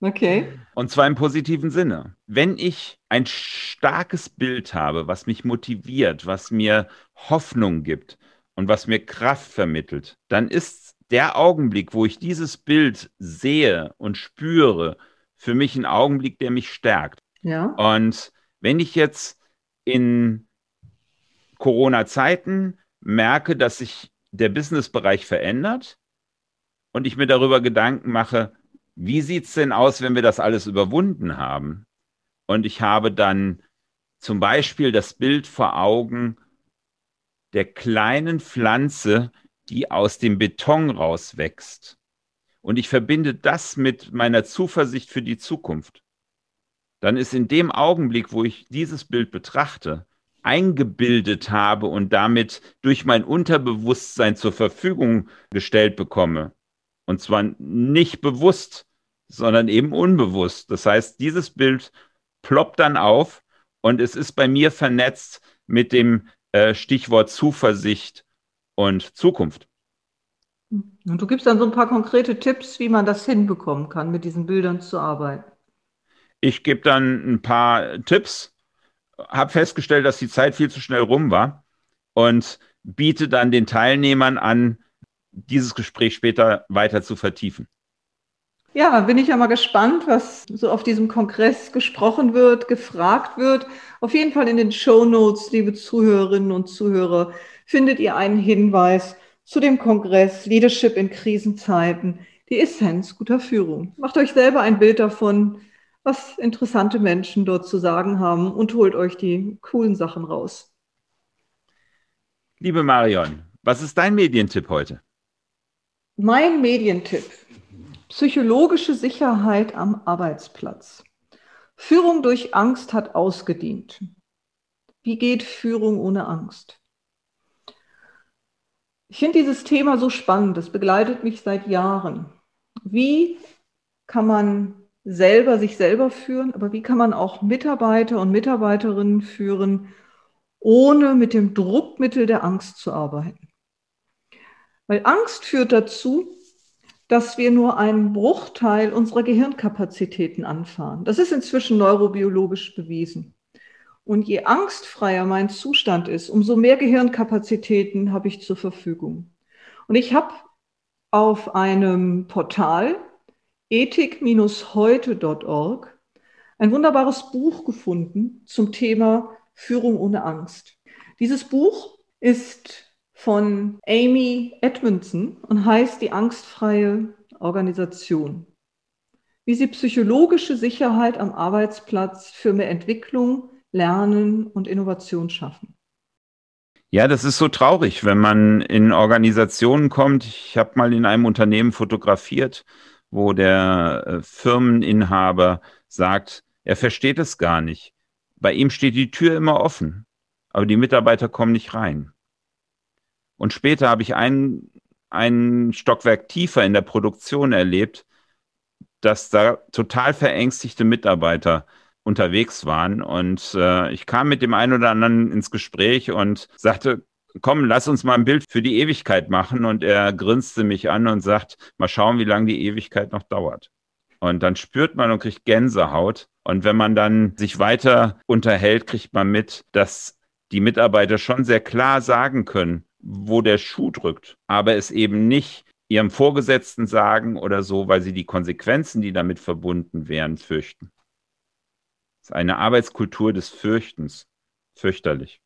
Okay. Und zwar im positiven Sinne. Wenn ich ein starkes Bild habe, was mich motiviert, was mir Hoffnung gibt und was mir Kraft vermittelt, dann ist der Augenblick, wo ich dieses Bild sehe und spüre, für mich ein Augenblick, der mich stärkt. Ja. Und wenn ich jetzt in Corona-Zeiten merke, dass sich der Businessbereich verändert und ich mir darüber Gedanken mache, wie sieht es denn aus, wenn wir das alles überwunden haben? Und ich habe dann zum Beispiel das Bild vor Augen der kleinen Pflanze, die aus dem Beton rauswächst. Und ich verbinde das mit meiner Zuversicht für die Zukunft. Dann ist in dem Augenblick, wo ich dieses Bild betrachte, eingebildet habe und damit durch mein Unterbewusstsein zur Verfügung gestellt bekomme, und zwar nicht bewusst, sondern eben unbewusst. Das heißt, dieses Bild ploppt dann auf und es ist bei mir vernetzt mit dem äh, Stichwort Zuversicht und Zukunft. Und du gibst dann so ein paar konkrete Tipps, wie man das hinbekommen kann, mit diesen Bildern zu arbeiten. Ich gebe dann ein paar Tipps, habe festgestellt, dass die Zeit viel zu schnell rum war und biete dann den Teilnehmern an, dieses Gespräch später weiter zu vertiefen. Ja, bin ich ja mal gespannt, was so auf diesem Kongress gesprochen wird, gefragt wird. Auf jeden Fall in den Show Notes, liebe Zuhörerinnen und Zuhörer, findet ihr einen Hinweis zu dem Kongress Leadership in Krisenzeiten, die Essenz guter Führung. Macht euch selber ein Bild davon, was interessante Menschen dort zu sagen haben und holt euch die coolen Sachen raus. Liebe Marion, was ist dein Medientipp heute? Mein Medientipp. Psychologische Sicherheit am Arbeitsplatz. Führung durch Angst hat ausgedient. Wie geht Führung ohne Angst? Ich finde dieses Thema so spannend. Das begleitet mich seit Jahren. Wie kann man selber sich selber führen, aber wie kann man auch Mitarbeiter und Mitarbeiterinnen führen, ohne mit dem Druckmittel der Angst zu arbeiten? Weil Angst führt dazu, dass wir nur einen Bruchteil unserer Gehirnkapazitäten anfahren. Das ist inzwischen neurobiologisch bewiesen. Und je angstfreier mein Zustand ist, umso mehr Gehirnkapazitäten habe ich zur Verfügung. Und ich habe auf einem Portal ethik-heute.org ein wunderbares Buch gefunden zum Thema Führung ohne Angst. Dieses Buch ist von Amy Edmondson und heißt Die angstfreie Organisation. Wie sie psychologische Sicherheit am Arbeitsplatz für mehr Entwicklung, Lernen und Innovation schaffen. Ja, das ist so traurig, wenn man in Organisationen kommt. Ich habe mal in einem Unternehmen fotografiert, wo der äh, Firmeninhaber sagt, er versteht es gar nicht. Bei ihm steht die Tür immer offen, aber die Mitarbeiter kommen nicht rein. Und später habe ich ein, ein Stockwerk tiefer in der Produktion erlebt, dass da total verängstigte Mitarbeiter unterwegs waren. Und äh, ich kam mit dem einen oder anderen ins Gespräch und sagte, komm, lass uns mal ein Bild für die Ewigkeit machen. Und er grinste mich an und sagt, mal schauen, wie lange die Ewigkeit noch dauert. Und dann spürt man und kriegt Gänsehaut. Und wenn man dann sich weiter unterhält, kriegt man mit, dass die Mitarbeiter schon sehr klar sagen können, wo der Schuh drückt, aber es eben nicht ihrem Vorgesetzten sagen oder so, weil sie die Konsequenzen, die damit verbunden wären, fürchten. Das ist eine Arbeitskultur des Fürchtens. Fürchterlich.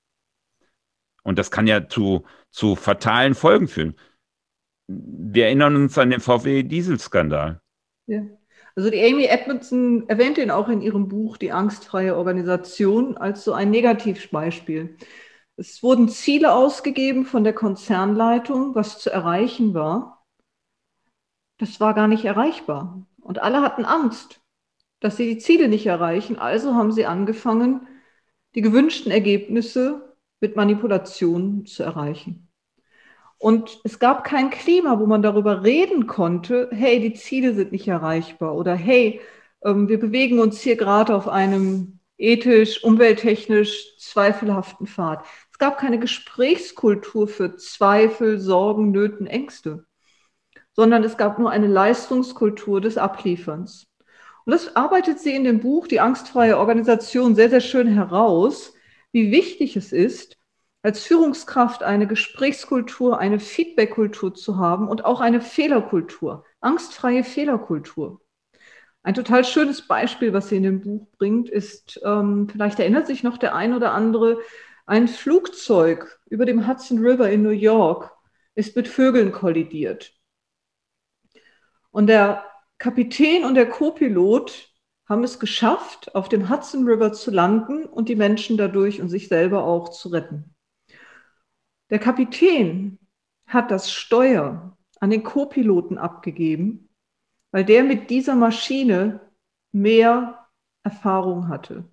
Und das kann ja zu, zu fatalen Folgen führen. Wir erinnern uns an den VW-Dieselskandal. Ja. Also die Amy Edmondson erwähnt ihn auch in ihrem Buch Die angstfreie Organisation als so ein Negativbeispiel. Es wurden Ziele ausgegeben von der Konzernleitung, was zu erreichen war. Das war gar nicht erreichbar. Und alle hatten Angst dass sie die Ziele nicht erreichen. Also haben sie angefangen, die gewünschten Ergebnisse mit Manipulation zu erreichen. Und es gab kein Klima, wo man darüber reden konnte, hey, die Ziele sind nicht erreichbar oder hey, ähm, wir bewegen uns hier gerade auf einem ethisch, umwelttechnisch zweifelhaften Pfad. Es gab keine Gesprächskultur für Zweifel, Sorgen, Nöten, Ängste, sondern es gab nur eine Leistungskultur des Ablieferns. Und das arbeitet sie in dem Buch Die angstfreie Organisation sehr, sehr schön heraus, wie wichtig es ist, als Führungskraft eine Gesprächskultur, eine Feedbackkultur zu haben und auch eine Fehlerkultur, angstfreie Fehlerkultur. Ein total schönes Beispiel, was sie in dem Buch bringt, ist, ähm, vielleicht erinnert sich noch der ein oder andere, ein Flugzeug über dem Hudson River in New York ist mit Vögeln kollidiert. Und der Kapitän und der Co-Pilot haben es geschafft, auf dem Hudson River zu landen und die Menschen dadurch und sich selber auch zu retten. Der Kapitän hat das Steuer an den Co-Piloten abgegeben, weil der mit dieser Maschine mehr Erfahrung hatte.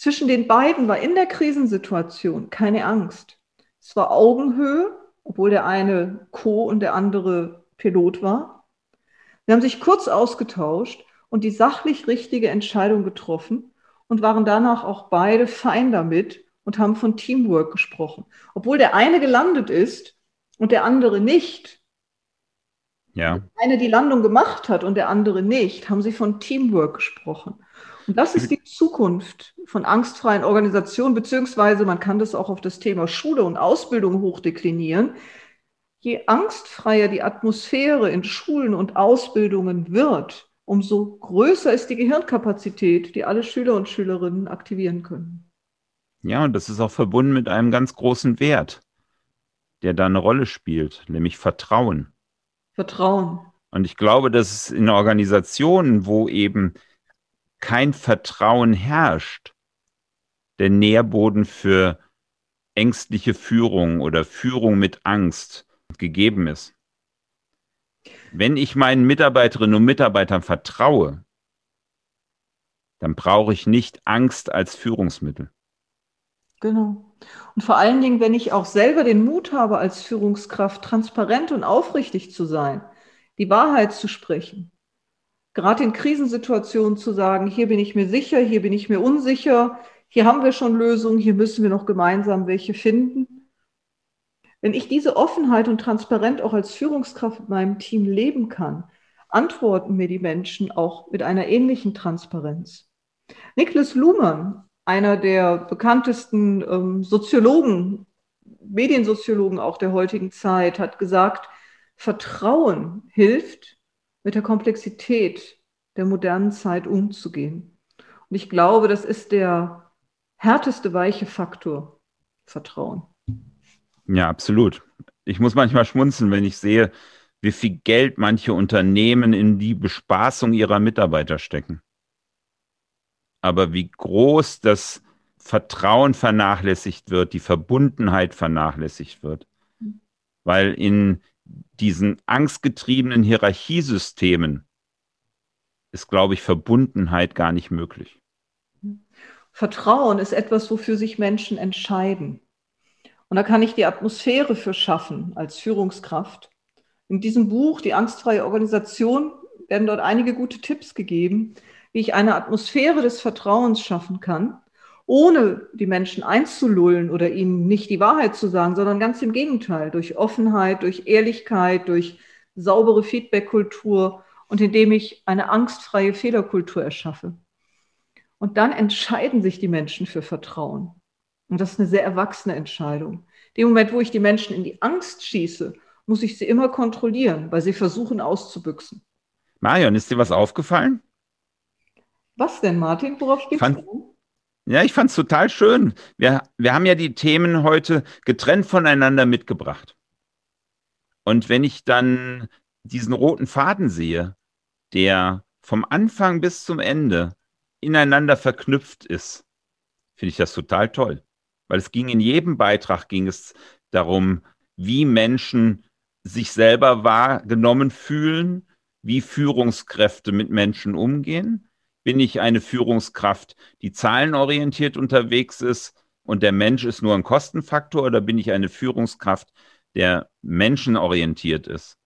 Zwischen den beiden war in der Krisensituation keine Angst. Es war Augenhöhe, obwohl der eine Co und der andere Pilot war. Sie haben sich kurz ausgetauscht und die sachlich richtige Entscheidung getroffen und waren danach auch beide fein damit und haben von Teamwork gesprochen. Obwohl der eine gelandet ist und der andere nicht. Ja. Der eine die Landung gemacht hat und der andere nicht, haben sie von Teamwork gesprochen. Und das ist die Zukunft von angstfreien Organisationen, beziehungsweise man kann das auch auf das Thema Schule und Ausbildung hochdeklinieren je angstfreier die Atmosphäre in Schulen und Ausbildungen wird, umso größer ist die Gehirnkapazität, die alle Schüler und Schülerinnen aktivieren können. Ja, und das ist auch verbunden mit einem ganz großen Wert, der da eine Rolle spielt, nämlich Vertrauen. Vertrauen. Und ich glaube, dass es in Organisationen, wo eben kein Vertrauen herrscht, der Nährboden für ängstliche Führung oder Führung mit Angst gegeben ist. Wenn ich meinen Mitarbeiterinnen und Mitarbeitern vertraue, dann brauche ich nicht Angst als Führungsmittel. Genau. Und vor allen Dingen, wenn ich auch selber den Mut habe, als Führungskraft transparent und aufrichtig zu sein, die Wahrheit zu sprechen, gerade in Krisensituationen zu sagen, hier bin ich mir sicher, hier bin ich mir unsicher, hier haben wir schon Lösungen, hier müssen wir noch gemeinsam welche finden. Wenn ich diese Offenheit und Transparenz auch als Führungskraft mit meinem Team leben kann, antworten mir die Menschen auch mit einer ähnlichen Transparenz. Niklas Luhmann einer der bekanntesten ähm, Soziologen, Mediensoziologen auch der heutigen Zeit, hat gesagt, Vertrauen hilft, mit der Komplexität der modernen Zeit umzugehen. Und ich glaube, das ist der härteste weiche Faktor, Vertrauen. Ja, absolut. Ich muss manchmal schmunzeln, wenn ich sehe, wie viel Geld manche Unternehmen in die Bespaßung ihrer Mitarbeiter stecken. Aber wie groß das Vertrauen vernachlässigt wird, die Verbundenheit vernachlässigt wird. Weil in diesen angstgetriebenen Hierarchiesystemen ist, glaube ich, Verbundenheit gar nicht möglich. Vertrauen ist etwas, wofür sich Menschen entscheiden. Und da kann ich die Atmosphäre für schaffen als Führungskraft. In diesem Buch, Die angstfreie Organisation, werden dort einige gute Tipps gegeben, wie ich eine Atmosphäre des Vertrauens schaffen kann, ohne die Menschen einzulullen oder ihnen nicht die Wahrheit zu sagen, sondern ganz im Gegenteil, durch Offenheit, durch Ehrlichkeit, durch saubere Feedback-Kultur und indem ich eine angstfreie Fehlerkultur erschaffe. Und dann entscheiden sich die Menschen für Vertrauen. Und das ist eine sehr erwachsene Entscheidung. Dem Moment, wo ich die Menschen in die Angst schieße, muss ich sie immer kontrollieren, weil sie versuchen auszubüchsen. Marion, ist dir was aufgefallen? Was denn, Martin? Worauf steht du? Ja, ich fand es total schön. Wir, wir haben ja die Themen heute getrennt voneinander mitgebracht. Und wenn ich dann diesen roten Faden sehe, der vom Anfang bis zum Ende ineinander verknüpft ist, finde ich das total toll. Weil es ging in jedem Beitrag ging es darum, wie Menschen sich selber wahrgenommen fühlen, wie Führungskräfte mit Menschen umgehen bin ich eine Führungskraft, die zahlenorientiert unterwegs ist und der Mensch ist nur ein Kostenfaktor oder bin ich eine Führungskraft, der menschenorientiert ist?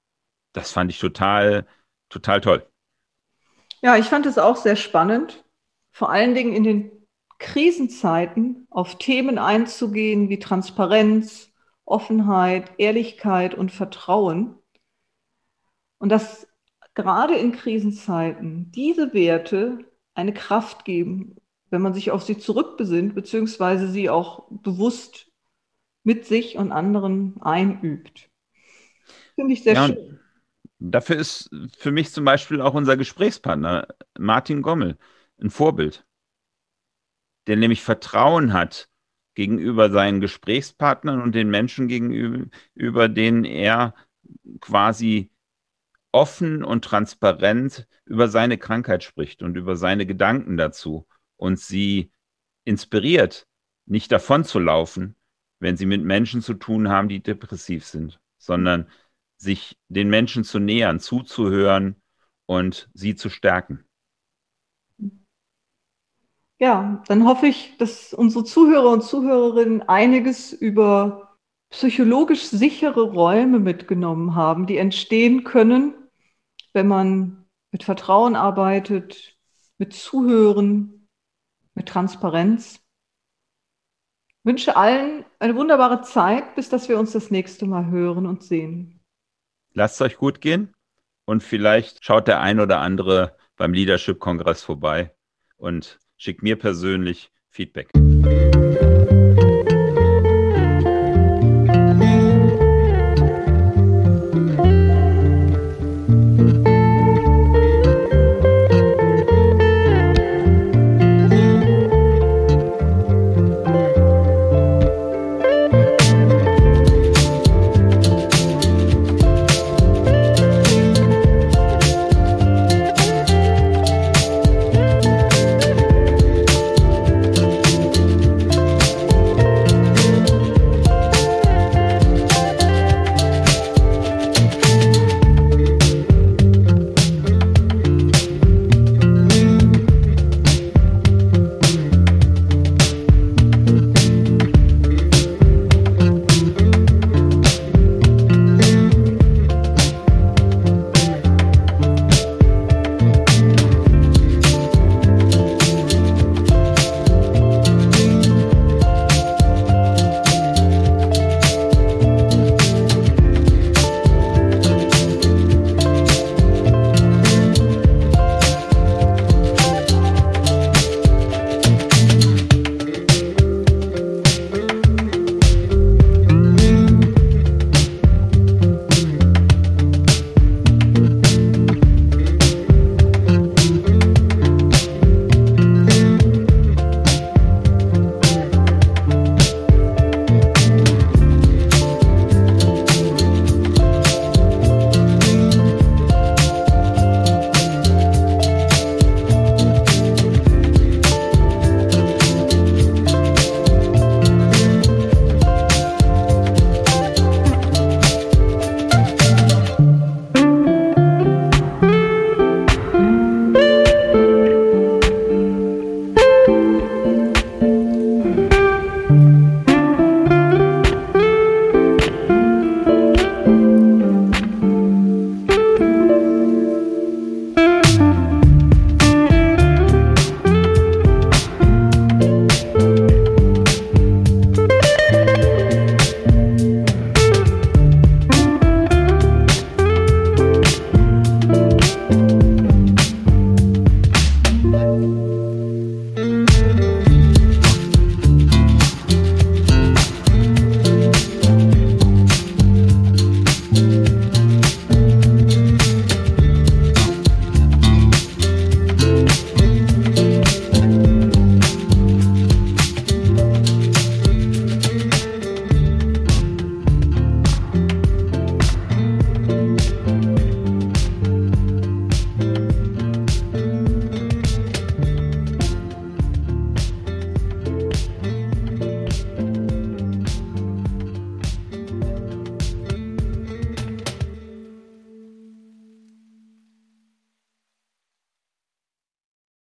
Das fand ich total, total toll. Ja, ich fand es auch sehr spannend, vor allen Dingen in den Krisenzeiten auf Themen einzugehen wie Transparenz, Offenheit, Ehrlichkeit und Vertrauen. Und das gerade in Krisenzeiten diese Werte eine Kraft geben, wenn man sich auf sie zurückbesinnt, beziehungsweise sie auch bewusst mit sich und anderen einübt. Finde ich sehr ja, schön. Dafür ist für mich zum Beispiel auch unser Gesprächspartner Martin Gommel ein Vorbild, der nämlich Vertrauen hat gegenüber seinen Gesprächspartnern und den Menschen gegenüber, denen er quasi offen und transparent über seine Krankheit spricht und über seine Gedanken dazu und sie inspiriert, nicht davon zu laufen, wenn sie mit Menschen zu tun haben, die depressiv sind, sondern sich den Menschen zu nähern, zuzuhören und sie zu stärken. Ja, dann hoffe ich, dass unsere Zuhörer und Zuhörerinnen einiges über psychologisch sichere Räume mitgenommen haben, die entstehen können, wenn man mit Vertrauen arbeitet, mit Zuhören, mit Transparenz. Ich wünsche allen eine wunderbare Zeit, bis dass wir uns das nächste Mal hören und sehen. Lasst es euch gut gehen und vielleicht schaut der ein oder andere beim Leadership Kongress vorbei und schickt mir persönlich Feedback.